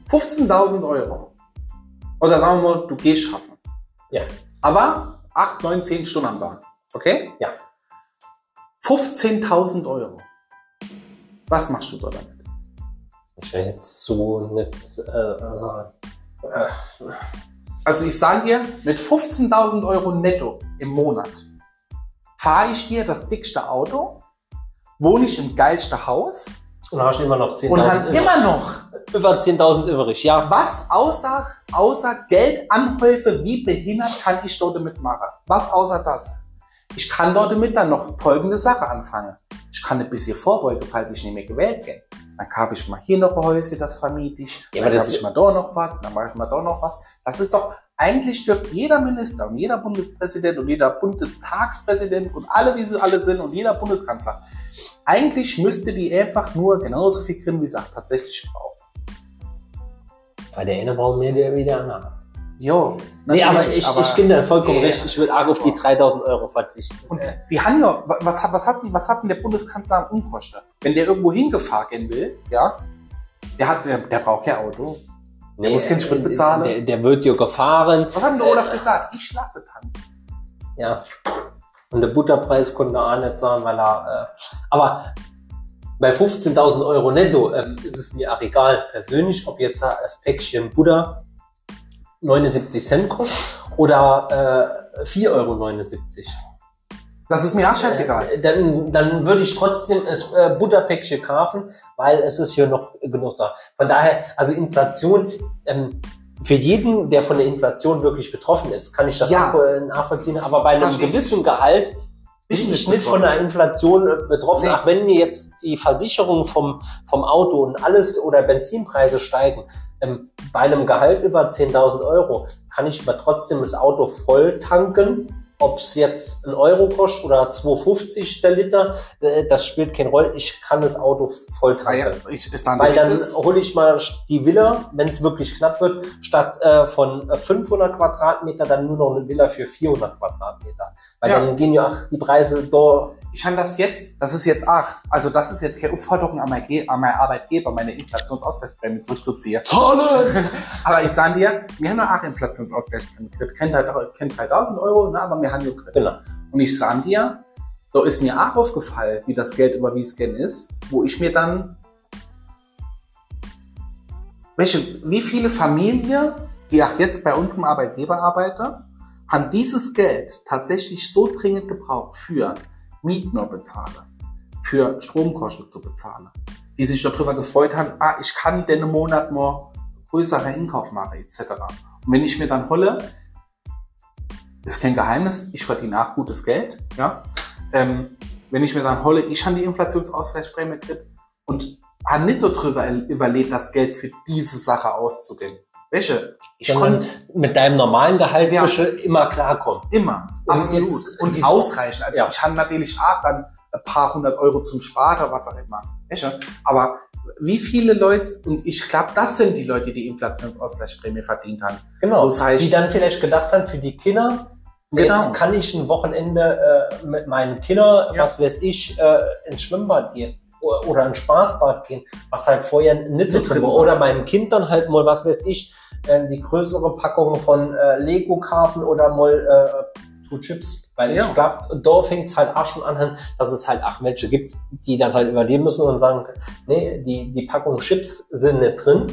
15.000 Euro. Oder sagen wir mal, du gehst schaffen. Ja. Aber 8, 9, 10 Stunden am Tag. Okay? Ja. 15.000 Euro. Was machst du da damit? Ich jetzt so nicht äh, sagen. Äh, Also ich sage dir, mit 15.000 Euro netto im Monat fahre ich dir das dickste Auto, wohne ich im geilsten Haus und hast immer noch 10.000 und habe immer noch über 10.000 übrig. Ja, was außer, außer Geldanhäufe wie behindert kann ich dort damit machen? Was außer das? Ich kann dort damit dann noch folgende Sache anfangen. Ich kann ein bisschen vorbeugen, falls ich nicht mehr gewählt bin. Dann kaufe ich mal hier noch ein Häuschen, das vermiete ich. Ja, dann kaufe ich mal da noch was, dann mache ich mal da noch was. Das ist doch, eigentlich dürfte jeder Minister und jeder Bundespräsident und jeder Bundestagspräsident und alle, wie sie alle sind und jeder Bundeskanzler, eigentlich müsste die einfach nur genauso viel kriegen, wie sie auch tatsächlich brauchen. bei der eine brauchen wir der wieder nach. Jo, Nee, aber ich, ich gebe dir vollkommen Ja. recht. Ich will arg auf die 3.000 Euro verzichten. Und die haben ja, wa- was hat, was hat, denn- was hat denn der Bundeskanzler am Unkosten? Wenn der irgendwo hingefahren will, ja, der hat, der, der braucht kein Auto. Nee, muss keinen Sprit äh, bezahlen. Der, der wird ja gefahren. Was hat denn der Äh, Olaf gesagt? Ich lasse tanken. Ja. Und der Butterpreis konnte er auch nicht sagen, weil er. Äh, aber bei 15.000 Euro netto ähm, ist es mir auch egal, persönlich, ob jetzt das Päckchen Butter 79 Cent kostet oder äh, 4,79 Euro. Das ist mir auch scheißegal. Äh, Dann, dann würde ich trotzdem das äh, Butterpäckchen kaufen, weil es ist hier noch genug da. Von daher, also Inflation, ähm, für jeden, der von der Inflation wirklich betroffen ist, kann ich das Ja. nachvoll- nachvollziehen. Aber bei einem gewissen Gehalt bin Ich ich bin nicht von der Inflation äh, betroffen. Nee. Auch wenn mir jetzt die Versicherung vom, vom Auto und alles oder Benzinpreise steigen, ähm, bei einem Gehalt über 10.000 Euro kann ich aber trotzdem das Auto voll tanken. Ob es jetzt ein Euro kostet oder 2,50 der Liter, äh, das spielt keine Rolle. Ich kann das Auto voll Ah, ja, tanken. ich, ich sage Weil dann hole ich mal die Villa, wenn es wirklich knapp wird, statt äh, von äh, 500 Quadratmeter dann nur noch eine Villa für 400 Quadratmeter. Weil Ja. dann gehen ja auch die Preise da. Ich kann das jetzt, das ist jetzt ach, also das ist jetzt keine Aufforderung an an meinen Arbeitgeber, meine Inflationsausgleichsprämie zurückzuziehen. Zahlen! Aber ich sage dir, wir haben ja auch Inflationsausgleichsprämie gekriegt. Kennt halt, kennt 3000 Euro, ne, aber wir haben ja gekriegt. Genau. Und ich sage dir, so ist mir auch aufgefallen, wie das Geld überwiesen ist, wo ich mir dann, welche, wie viele Familien, die auch jetzt bei unserem Arbeitgeber arbeiten, haben dieses Geld tatsächlich so dringend gebraucht für Mieten noch bezahlen, für Stromkosten zu bezahlen, die sich darüber gefreut haben, ah, ich kann den Monat mal größere Einkauf machen, etc. Und wenn ich mir dann holle, ist kein Geheimnis, ich verdiene auch gutes Geld, ja. Ähm, wenn ich mir dann holle, ich habe die Inflationsausgleichsprämie gekriegt und habe nicht darüber überlegt, das Geld für diese Sache auszugeben. Welche? Ich konnte mit deinem normalen Gehalt Ja. immer klarkommen. immer, absolut. jetzt- und ausreichend. Also Ja. ich habe natürlich auch dann ein paar hundert Euro zum Sparen, was auch immer. Aber wie viele Leute, und ich glaube, das sind die Leute, die die Inflationsausgleichsprämie verdient haben. Genau. Das heißt- die dann vielleicht gedacht haben, für die Kinder, Genau. jetzt kann ich ein Wochenende äh, mit meinen Kindern, Ja. was weiß ich, äh, ins Schwimmbad gehen oder, ins Spaßbad gehen, was halt vorher nicht so drin war. Oder meinem Kind dann halt mal, was weiß ich, äh, die größere Packung von äh, Lego kaufen oder mal äh, to Chips. Weil Ja. ich glaube, da fängt es halt auch schon an, dass es halt auch welche gibt, die dann halt überleben müssen und sagen, nee, die, die Packung Chips sind nicht drin,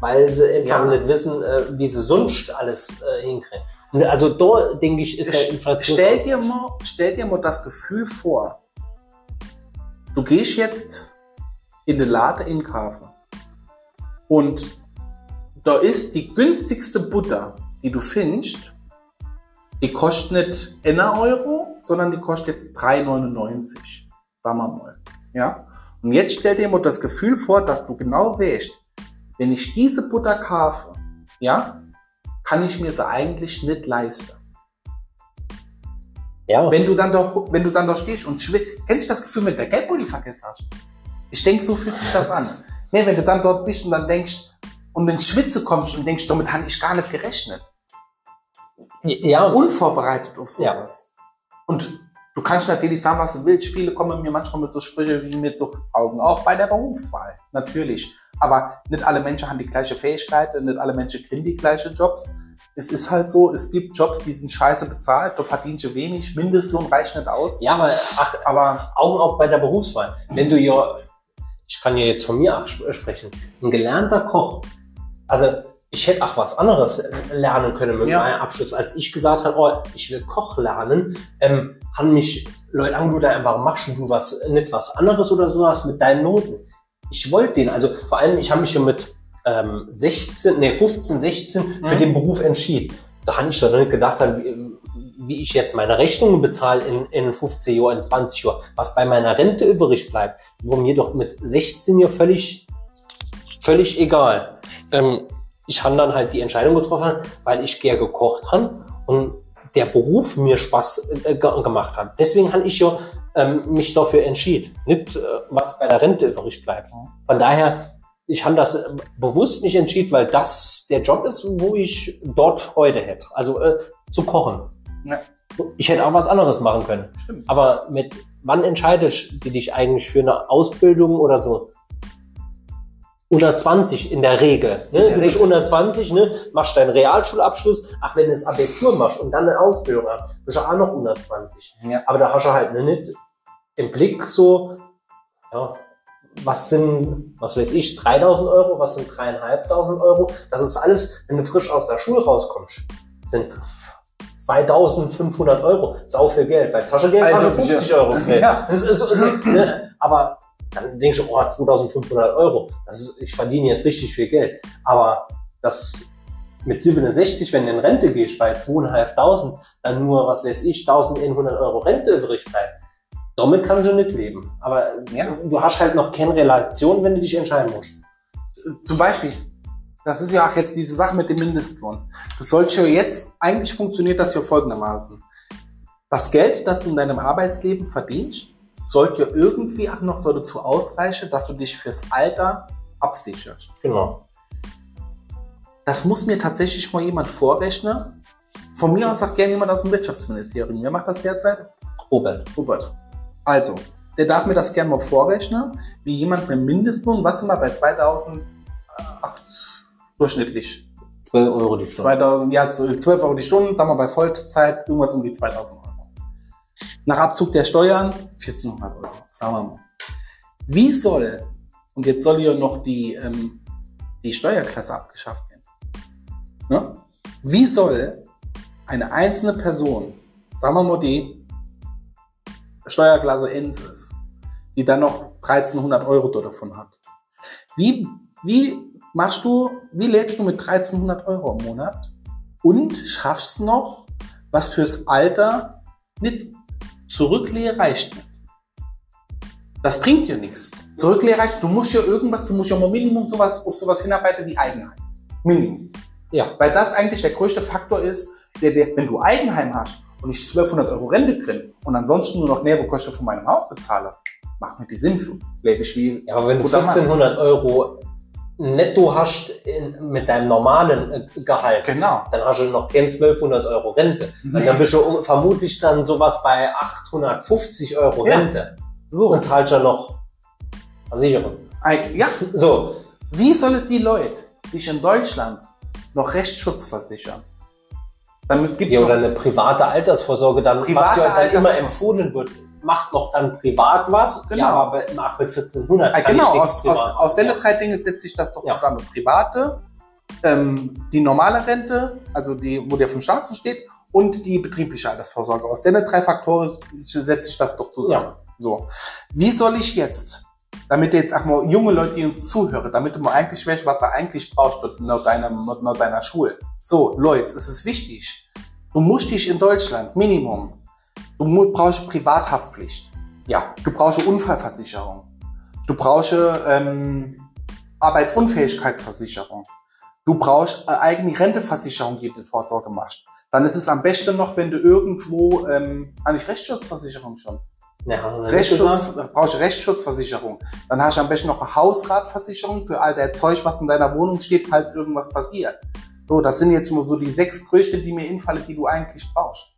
weil sie einfach Ja. nicht wissen, äh, wie sie sonst alles äh, hinkriegen. Also da, denke ich, ist der Inflation... Stell dir mal, stell dir mal das Gefühl vor. Du gehst jetzt in den Laden in Kafe und da ist die günstigste Butter, die du findest, die kostet nicht 1 Euro, sondern die kostet jetzt 3,99. Sagen wir mal. Ja? Und jetzt stell dir mal das Gefühl vor, dass du genau weißt, wenn ich diese Butter kaufe, ja, kann ich mir sie eigentlich nicht leisten. ja, Wenn du dann doch, wenn du dann doch stehst und schwitzt, kennst du das Gefühl, wenn du der Geldbeutel vergessen hast? Ich denke, so fühlt sich das an. Nee, wenn du dann dort bist und dann denkst, und in Schwitze kommst und denkst, damit habe ich gar nicht gerechnet. Ja, Unvorbereitet auf Ja. sowas. Und du kannst natürlich sagen, was du willst. Viele kommen mir manchmal mit so Sprüche wie mit so Augen auf bei der Berufswahl. Natürlich. Aber nicht alle Menschen haben die gleiche Fähigkeiten, nicht alle Menschen kriegen die gleichen Jobs. Es ist halt so, es gibt Jobs, die sind scheiße bezahlt, da verdienst du wenig, Mindestlohn reicht nicht aus. ja, aber ach, Aber Augen auf bei der Berufswahl. Wenn du ja, ich kann ja jetzt von mir sprechen, ein gelernter Koch, also ich hätte auch was anderes lernen können mit Ja. meinem Abschluss. Als ich gesagt habe, oh, ich will Koch lernen, ähm, haben mich Leute angerufen, warum machst du was, nicht was anderes oder sowas mit deinen Noten? Ich wollte den, also vor allem, ich habe mich ja mit ähm, 16, nee, 15, 16 für Mhm. den Beruf entschieden. Da habe ich doch nicht gedacht, wie, wie ich jetzt meine Rechnungen bezahle in, in 15 Jahren, in 20 Jahren, was bei meiner Rente übrig bleibt, wo mir doch mit 16 Jahren völlig, völlig egal. Ähm, ich habe dann halt die Entscheidung getroffen, weil ich gern gekocht habe und der Beruf mir Spaß äh, ge- gemacht hat. Deswegen habe ich ja ähm, mich dafür entschieden, nicht äh, was bei der Rente übrig bleibt. Von daher, ich habe das äh, bewusst nicht entschieden, weil das der Job ist, wo ich dort Freude hätte. Also äh, zu kochen. Ja. Ich hätte auch was anderes machen können. Stimmt. Aber mit wann entscheidest du dich eigentlich für eine Ausbildung oder so? Unter 20 in der Regel. Ne? Der du bist unter 20, ne? machst deinen Realschulabschluss. Ach, wenn du das Abitur machst und dann eine Ausbildung hast, bist du auch noch unter 20. Ja. Aber da hast du halt ne, nicht im Blick so, ja, was sind, was weiß ich, 3000 Euro, was sind 3.500 Euro. Das ist alles, wenn du frisch aus der Schule rauskommst, sind 2500 Euro. Sau viel Geld, weil Taschengeld du 50 Euro. Ja. Ne? Aber dann denkst du, oh, 2500 Euro, das ist, ich verdiene jetzt richtig viel Geld. Aber das mit 67, wenn du in Rente gehst, bei 2.500, dann nur, was weiß ich, 1100 Euro Rente übrig bleibt. Damit kannst du nicht leben. Aber Ja. du hast halt noch keine Relation, wenn du dich entscheiden musst. zum Beispiel, das ist ja auch jetzt diese Sache mit dem Mindestlohn. Du sollst ja jetzt, eigentlich funktioniert das ja folgendermaßen. Das Geld, das du in deinem Arbeitsleben verdienst, sollte ja irgendwie auch noch dazu ausreichen, dass du dich fürs Alter absicherst. Genau. Das muss mir tatsächlich mal jemand vorrechnen. Von mir aus sagt gerne jemand aus dem Wirtschaftsministerium. Wer macht das derzeit? Robert. Robert. Also, der darf mir das gerne mal vorrechnen, wie jemand mit Mindestlohn, was sind wir bei 2000, ach, durchschnittlich, 12 Euro die Stunde. 2000, ja, 12 Euro die Stunde, sagen wir bei Vollzeit irgendwas um die 2000 Euro. Nach Abzug der Steuern 1400 Euro, sagen wir mal. Wie soll, und jetzt soll ja noch die, ähm, die Steuerklasse abgeschafft werden, ne? wie soll eine einzelne Person, sagen wir mal die Steuerklasse 1 ist, die dann noch 1300 Euro davon hat, wie, wie machst du, wie lebst du mit 1300 Euro im Monat und schaffst noch, was fürs Alter nicht zurücklehre reicht nicht. Das bringt dir nichts. Zurücklehre reicht, du musst ja irgendwas, du musst ja mal Minimum sowas, auf sowas hinarbeiten wie Eigenheim. Minimum. Ja. Weil das eigentlich der größte Faktor ist, der, der, wenn du Eigenheim hast und ich 1200 Euro Rente kriege und ansonsten nur noch Nährkosten von meinem Haus bezahle, macht mir die Sinnflut. Lebe ich wie Ja, aber wenn du Guter Mann. 1400 Euro netto hast in, mit deinem normalen äh, Gehalt, Genau. dann hast du noch kein 1200 Euro Rente. Und dann bist du vermutlich dann sowas bei 850 Euro Ja. Rente. So. Und zahlst ja noch Versicherung. Ein- Ja, So, Wie sollen die Leute sich in Deutschland noch Rechtsschutz versichern? Damit gibt's Ja, oder eine private Altersvorsorge, dann, was Private ja dann immer empfohlen wird. Macht noch dann privat was, Genau. ja, aber bei- ach, mit 1400 Ah, kann genau, ich aus, aus, aus den drei Dingen setzt sich das doch Ja. zusammen. Private, ähm, die normale Rente, also die, wo der vom Staat so steht, und die betriebliche Altersvorsorge. Aus den drei Faktoren setzt sich das doch zusammen. Ja. So. Wie soll ich jetzt, damit jetzt auch mal junge Leute, die uns zuhören, damit du mal eigentlich weißt, was er eigentlich brauchst, laut deiner, laut deiner Schule. So, Leute, es ist wichtig. Du musst dich in Deutschland, Minimum, du brauchst Privathaftpflicht. Ja, Du brauchst Unfallversicherung. Du brauchst ähm, Arbeitsunfähigkeitsversicherung. Du brauchst eine eigene Renteversicherung, die du Vorsorge machst. Dann ist es am besten noch, wenn du irgendwo, ähm, eigentlich Rechtsschutzversicherung schon. ja nicht Rechtsschutz, brauchst du Rechtsschutzversicherung. Dann hast du am besten noch eine Hausratversicherung für all der Zeug, was in deiner Wohnung steht, falls irgendwas passiert. So, das sind jetzt nur so die sechs größte, die mir infallen, die du eigentlich brauchst.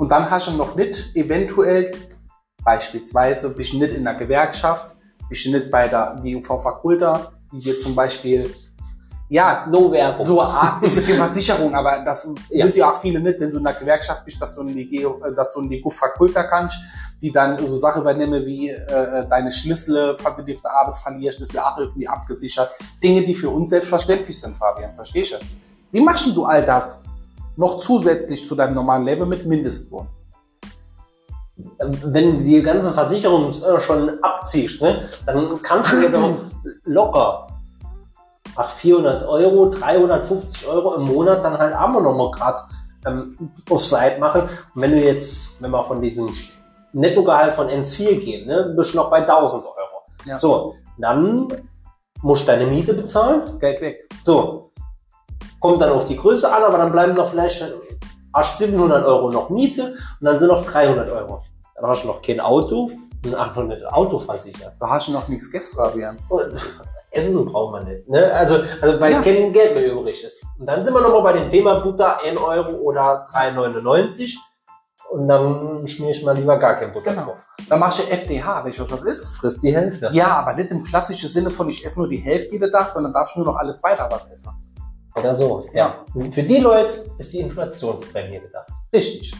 Und dann hast du noch nicht eventuell, beispielsweise, bist du nicht in der Gewerkschaft, bist du nicht bei der GUV Fakulta, die dir zum Beispiel, ja, No Werbung. so eine Art ist Versicherung, aber das Ja. wissen ja auch viele nicht, wenn du in der Gewerkschaft bist, dass du in die, äh, dass du in die Fakulta kannst, die dann so Sachen übernehmen wie äh, deine Schlüssel, falls du die auf der Arbeit verlierst, das ist ja auch irgendwie abgesichert. Dinge, die für uns selbstverständlich sind, Fabian, verstehst du? Wie machst du all das noch zusätzlich zu deinem normalen Leben mit Mindestlohn? wenn du die ganze Versicherung äh, schon abziehst, ne, dann kannst du doch locker ach 400 Euro, 350 Euro im Monat dann halt auch noch mal gerade ähm, auf Seite machen. Und wenn du jetzt, wenn wir von diesem Nettogehalt von N4 gehen, ne, bist du noch bei 1000 Euro. Ja. So, dann musst du deine Miete bezahlen. Geld weg. So, kommt dann auf die Größe an, aber dann bleiben noch vielleicht hast 700 Euro noch Miete und dann sind noch 300 Euro. Dann hast du noch kein Auto und auch noch nicht Auto versichert. Da hast du noch nichts gegessen, Fabian. Und Essen braucht man nicht. Ne? Also, also weil Ja. kein Geld mehr übrig ist. Und dann sind wir nochmal bei dem Thema Butter 1 Euro oder 3,99 und dann schmier ich mal lieber gar kein Butter Genau. drauf. Dann machst du FDH, weißt du, was das ist? Frisst die Hälfte. Ja, aber nicht im klassischen Sinne von ich esse nur die Hälfte jeden Tag, sondern darfst nur noch alle zwei Tage was essen. Oder so. Ja. Für die Leute ist die Inflationsprämie gedacht. Richtig.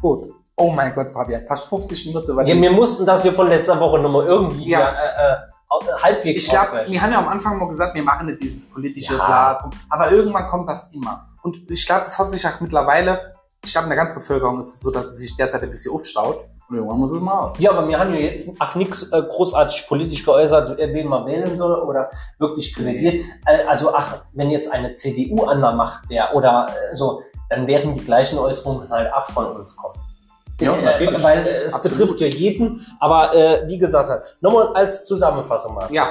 Gut. Oh mein Gott, Fabian, fast 50 Minuten über Ja, die- wir mussten das hier von letzter Woche nochmal irgendwie Ja. äh, äh, halbwegs Ich glaube, wir haben ja am Anfang mal gesagt, wir machen nicht dieses politische Ja. Bla, aber irgendwann kommt das immer. Und ich glaube, das hat sich auch mittlerweile, ich glaube, in der ganzen Bevölkerung ist es so, dass es sich derzeit ein bisschen aufstaut. Und irgendwann muss es mal aus. Ja, aber wir haben ja jetzt ach nix äh, großartig politisch geäußert, wen man wählen soll oder wirklich kritisiert. Äh, also ach, wenn jetzt eine CDU an der Macht wäre oder äh, so, dann wären die gleichen Äußerungen halt auch von uns kommen. Ja, Äh, natürlich. Weil äh, es Absolut. betrifft ja jeden. Aber äh, wie gesagt, halt, nochmal als Zusammenfassung mal. Ja.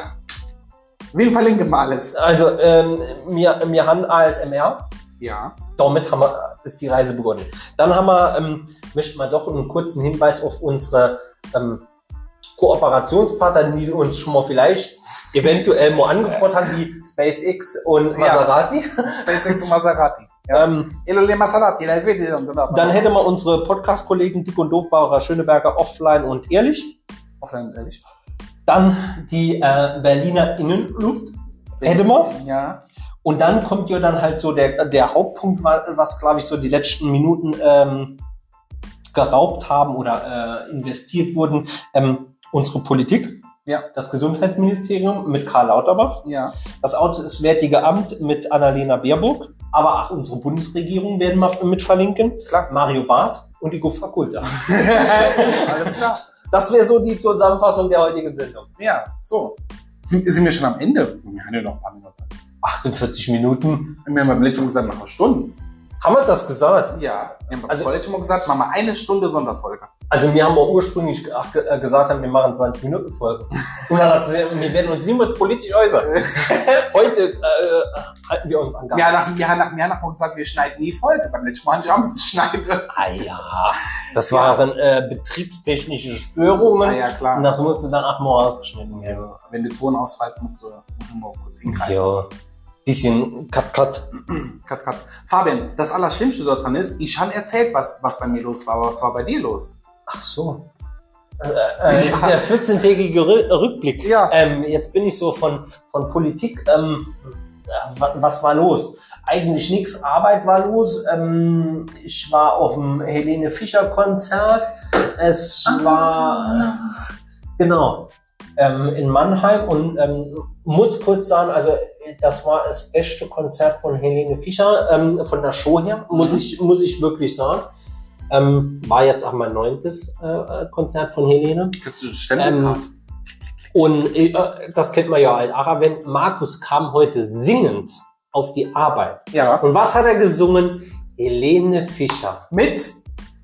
Wen verlinken wir alles? Also ähm, wir, wir haben ASMR. Ja. damit haben wir, ist die Reise begonnen. Dann haben wir, ähm, möchten wir doch einen kurzen Hinweis auf unsere ähm, Kooperationspartner, die uns schon mal vielleicht eventuell mal angefordert haben, wie SpaceX und Ja. Maserati. SpaceX und Maserati. Ja. Ähm, Maserati, und dann hätte man unsere Podcast-Kollegen Dick und Doofbauer, Schöneberger, Offline und Ehrlich. Offline, ehrlich. Dann die äh, Berliner Innenluft. Hätte man. Ja. Und dann kommt ja dann halt so der, der Hauptpunkt, was glaube ich so die letzten Minuten ähm, geraubt haben oder äh, investiert wurden. Ähm, unsere Politik, Ja. das Gesundheitsministerium mit Karl Lauterbach, Ja. das Auswärtige Amt mit Annalena Baerbock, aber auch unsere Bundesregierung werden wir mit verlinken, Klar. Mario Barth und die Fakulta. Alles klar. Das wäre so die Zusammenfassung der heutigen Sendung. Ja, so. Sind, sind wir schon am Ende? Wir haben ja noch ein paar Minuten. 48 Minuten. Wir haben beim letzten gesagt, wir Stunden. Haben wir das gesagt? Ja. Wir haben Also- vorletzten Mal gesagt, machen wir eine Stunde Sonderfolge. Also wir haben auch ursprünglich äh, gesagt, haben, wir machen 20 Minuten Folge. Und dann hat sie, wir werden uns niemals politisch äußern. Heute äh, halten wir uns an Wir haben wir haben nach, wir haben mal gesagt, wir schneiden nie Folge. Beim letzten Mal haben auch bisschen schneiden. Ah ja, das waren äh, betriebstechnische Störungen. Ah ja, klar. Und das musste dann auch mal ausgeschnitten werden. Wenn der Ton ausfällt, musst du mal kurz hingreifen. Ja, bisschen cut, cut. Cut, cut. Fabian, das Allerschlimmste daran ist, ich habe erzählt, was, was bei mir los war, aber was war bei dir los? Ach so. Äh, äh, Der 14-tägige Rü- Rückblick. Ja. Ähm, jetzt bin ich so von, von Politik. Ähm, äh, wa- was war los? eigentlich nichts. Arbeit war los. Ähm, ich war auf dem Helene Fischer Konzert. Es war genau ähm, in Mannheim und ähm, muss kurz sagen, also das war das beste Konzert von Helene Fischer ähm, von der Show her, muss ich muss ich wirklich sagen. Ähm, war jetzt auch mein neuntes äh, Konzert von Helene. Stempelkarte? Und äh, das kennt man ja halt. Aber wenn Markus kam heute singend auf die Arbeit. ja. Und was hat er gesungen? Helene Fischer. Mit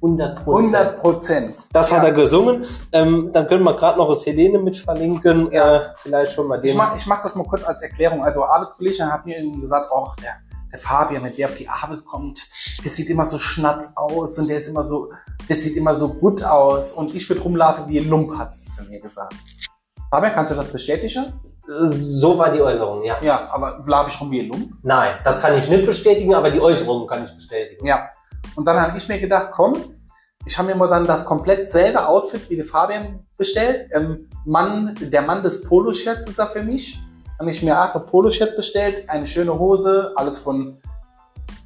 100 100 Prozent. Das hat er gesungen. Ähm, dann können wir gerade noch das Helene mit verlinken. Ja. Äh, vielleicht schon mal den. Ich mach, ich mach das mal kurz als Erklärung. Also Arbeitskollege hat mir irgendwie gesagt, oh, der, der Fabian, wenn der auf die Arbeit kommt, der sieht immer so schnatz aus und der ist immer so, der sieht immer so gut aus und ich würde rumlaufen wie ein Lump, hat's zu mir gesagt. Fabian, kannst du das bestätigen? so war die Äußerung, ja. Ja, aber laufe ich rum wie ein Lump? Nein, das kann ich nicht bestätigen, aber die Äußerung kann ich bestätigen. Ja. Und dann habe ich mir gedacht, komm, ich habe mir mal dann das komplett selbe Outfit wie der Fabian bestellt. Ähm, Mann, der Mann des Poloshirts ist er für mich. Habe ich mir auch ein Poloshirt bestellt, eine schöne Hose, alles von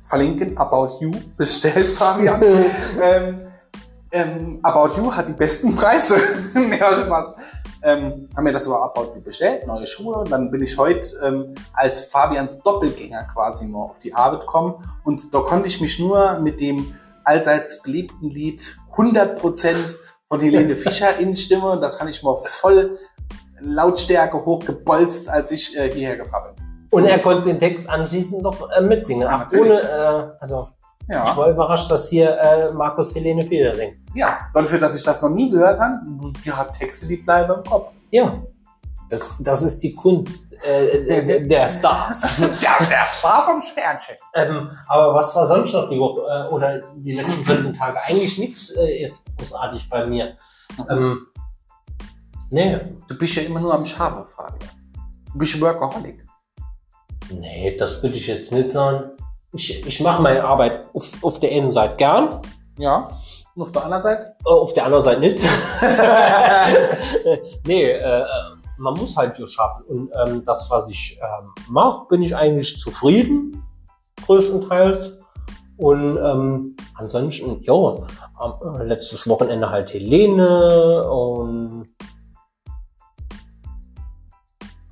verlinken, About You bestellt, Fabian. ähm, ähm, About You hat die besten Preise. ja, Spaß. Ähm, haben mir das über You bestellt, neue Schuhe. Und dann bin ich heute ähm, als Fabians Doppelgänger quasi mal auf die Arbeit gekommen. Und da konnte ich mich nur mit dem allseits beliebten Lied 100% von Helene Fischer in Stimme. Das kann ich mal voll Lautstärke hochgebolzt, als ich äh, hierher gefahren bin. Und er konnte den Text anschließend noch äh, mitsingen. Ja, Ach, ohne, äh, also ich Ja, war überrascht, dass hier äh, Markus Helene Fischer singt. ja. Dafür, dass ich das noch nie gehört habe, die hat Texte, die bleiben im Kopf. Ja. Das, das ist die Kunst äh, der, der, der Stars. Ja, der Spaß am Sternchen. ähm, aber was war sonst noch die Woche äh, oder die letzten 14 Tage? Eigentlich nichts äh, großartig bei mir. Ähm, nee, Du bist ja immer nur am Schafe, Fabian. Du bist Workaholic. nee, das würde ich jetzt nicht sagen. Ich, ich mache meine Arbeit auf, auf der einen Seite gern, Ja. Und auf der anderen Seite? äh, auf der anderen Seite nicht. nee, äh, man muss halt so schaffen. Und ähm, das, was ich ähm, mache, bin ich eigentlich zufrieden, größtenteils. Und ähm, ansonsten, ja, äh, letztes Wochenende halt Helene und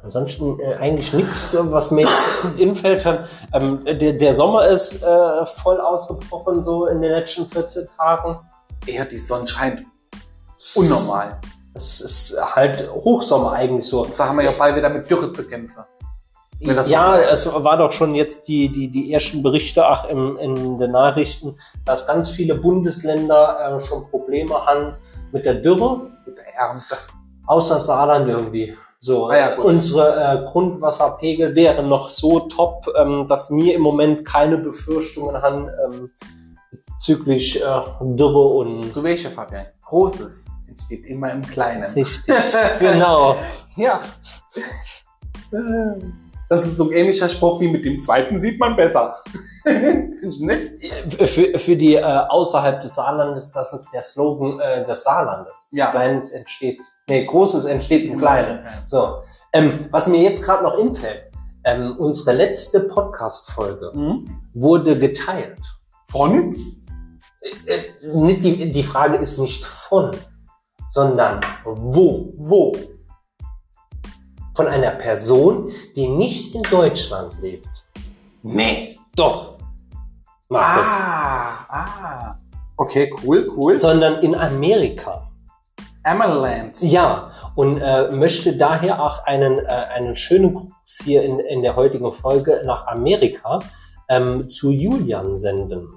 ansonsten äh, eigentlich nichts, was mir infällt. Ähm, der, der Sommer ist äh, voll ausgebrochen, so in den letzten 14 Tagen. Ja, die Sonne scheint unnormal. Es ist halt Hochsommer eigentlich so. Da haben wir ja bald wieder mit Dürre zu kämpfen. Ja, es war doch schon jetzt die, die, die ersten Berichte ach, im, in den Nachrichten, dass ganz viele Bundesländer äh, schon Probleme haben mit der Dürre, Mit der Ernte. außer Saarland irgendwie. So, Ah ja, unsere äh, Grundwasserpegel wären noch so top, ähm, dass wir im Moment keine Befürchtungen haben ähm, bezüglich äh, Dürre und Du ja, Fabian, Großes entsteht immer im Kleinen. richtig. genau. Ja. Das ist so ein ähnlicher Spruch wie mit dem zweiten sieht man besser. Nicht? Für, für die äh, außerhalb des Saarlandes, das ist der Slogan äh, des Saarlandes. Ja. Kleines entsteht, nee, Großes entsteht im Kleinen. So, ähm, was mir jetzt gerade noch infällt, ähm, unsere letzte Podcast-Folge Mhm. wurde geteilt. Von? Äh, nicht die, die Frage ist nicht von, sondern wo. Wo? Von einer Person, die nicht in Deutschland lebt. Nee. Doch. Markus. Ah, ah. Okay, cool, cool. Sondern in Amerika. Amaland. Ja, und äh, möchte daher auch einen, äh, einen schönen Gruß hier in, in der heutigen Folge nach Amerika ähm, zu Julian senden.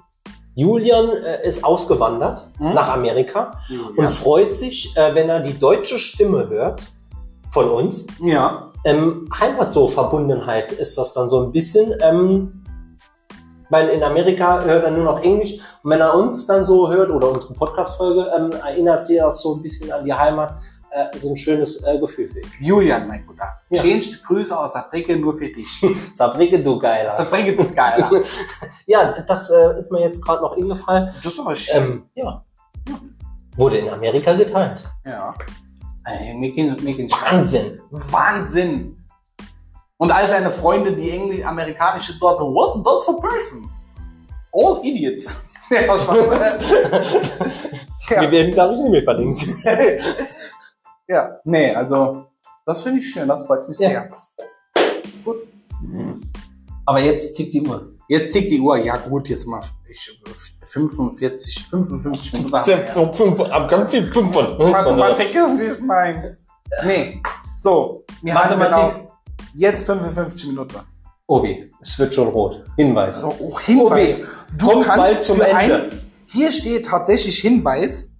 Julian äh, ist ausgewandert Hm? nach Amerika und Ja. freut sich, äh, wenn er die deutsche Stimme hört von uns. ja. Ähm, Heimatso-Verbundenheit ist das dann so ein bisschen. Ähm, weil in Amerika hört er nur noch Englisch. Und wenn er uns dann so hört oder unsere Podcast-Folge, ähm, erinnert sie das so ein bisschen an die Heimat. Äh, so ein schönes äh, Gefühl für ihn. Julian, mein Guter. Ja. Changed Grüße aus Saarbrücke nur für dich. Sabrike, du Geiler. Saarbrücke, du Geiler. ja, das äh, ist mir jetzt gerade noch eingefallen. Das ist aber schön. Ähm, ja. Wurde in Amerika geteilt. ja. Ey, gehen Wahnsinn. Wahnsinn. Und all seine Freunde, die englisch amerikanische dort, what's that for person? All idiots. ja, Spaß. Wir ja, werden, glaube ich, nicht mehr verlinkt. ja, nee, also, das finde ich schön, das freut mich Ja. sehr. Aber jetzt tickt die Uhr. Jetzt tickt die Uhr, ja gut, jetzt mal ich, 45, 55 Minuten. haben ab ganz viel fünf von. Mathematik ist nicht meins. Nee, so, wir haben Mathematik. genau jetzt 55 Minuten. Oh weh, es wird schon rot. Hinweis. So, oh, Hinweis. Oh, weh. du Kommt kannst bald zum für Ende. ein, hier steht tatsächlich Hinweis,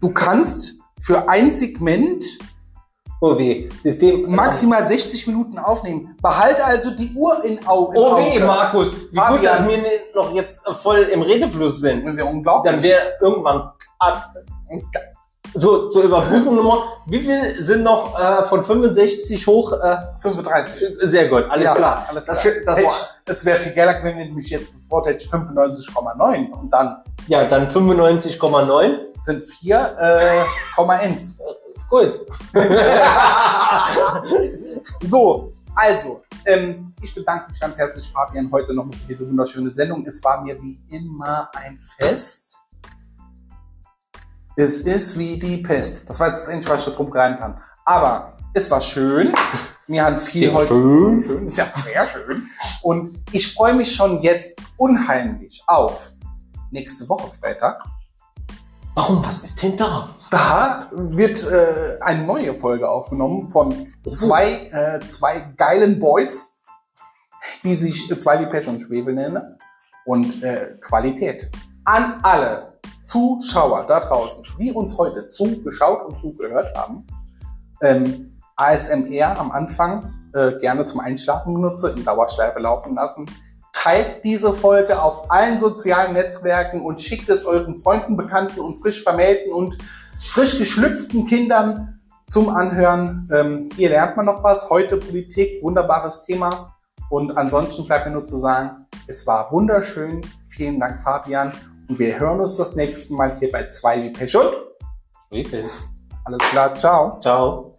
du kannst für ein Segment Oh weh. System. maximal 60 Minuten aufnehmen. Behalte also die Uhr in Augen. Oh weh, Markus. Wie Fabian. gut, dass wir nicht noch jetzt voll im Redefluss sind. Das ist ja unglaublich. Dann wäre irgendwann ab- so zur Überprüfung Nummer. Wie viel sind noch äh, von 65 hoch? Äh, 35. sehr gut, alles Ja, klar. Alles Das- klar. das ich- Es wäre viel geiler, wenn ich mich jetzt bevor hätte ich 95,9 und dann Ja, dann 95,9. sind 4,1. Gut. So, also, ähm, ich bedanke mich ganz herzlich, Fabian, heute nochmal für diese wunderschöne Sendung. Es war mir wie immer ein Fest. Es ist wie die Pest. Das war jetzt das Einzige, was ich da drum gereimt kann. Aber es war schön. Wir haben viel Sehr heute. schön. schön. Ist ja sehr schön. Und ich freue mich schon jetzt unheimlich auf nächste Woche Freitag. Warum? Was ist denn da? Da wird äh, eine neue Folge aufgenommen von zwei, äh, zwei geilen Boys, die sich äh, zwei wie Pech und Schwebel nennen. Und äh, Qualität. An alle Zuschauer da draußen, die uns heute zugeschaut und zugehört haben. Ähm, ASMR am Anfang äh, gerne zum Einschlafen benutze, in Dauerschleife laufen lassen. Teilt diese Folge auf allen sozialen Netzwerken und schickt es euren Freunden, Bekannten und frisch vermählten und frisch geschlüpften Kindern zum Anhören. Ähm, hier lernt man noch was. Heute Politik, wunderbares Thema. Und ansonsten bleibt mir nur zu sagen, es war wunderschön. Vielen Dank, Fabian. Und wir hören uns das nächste Mal hier bei 2 wie Pech und. Wie? Alles klar, ciao. Ciao.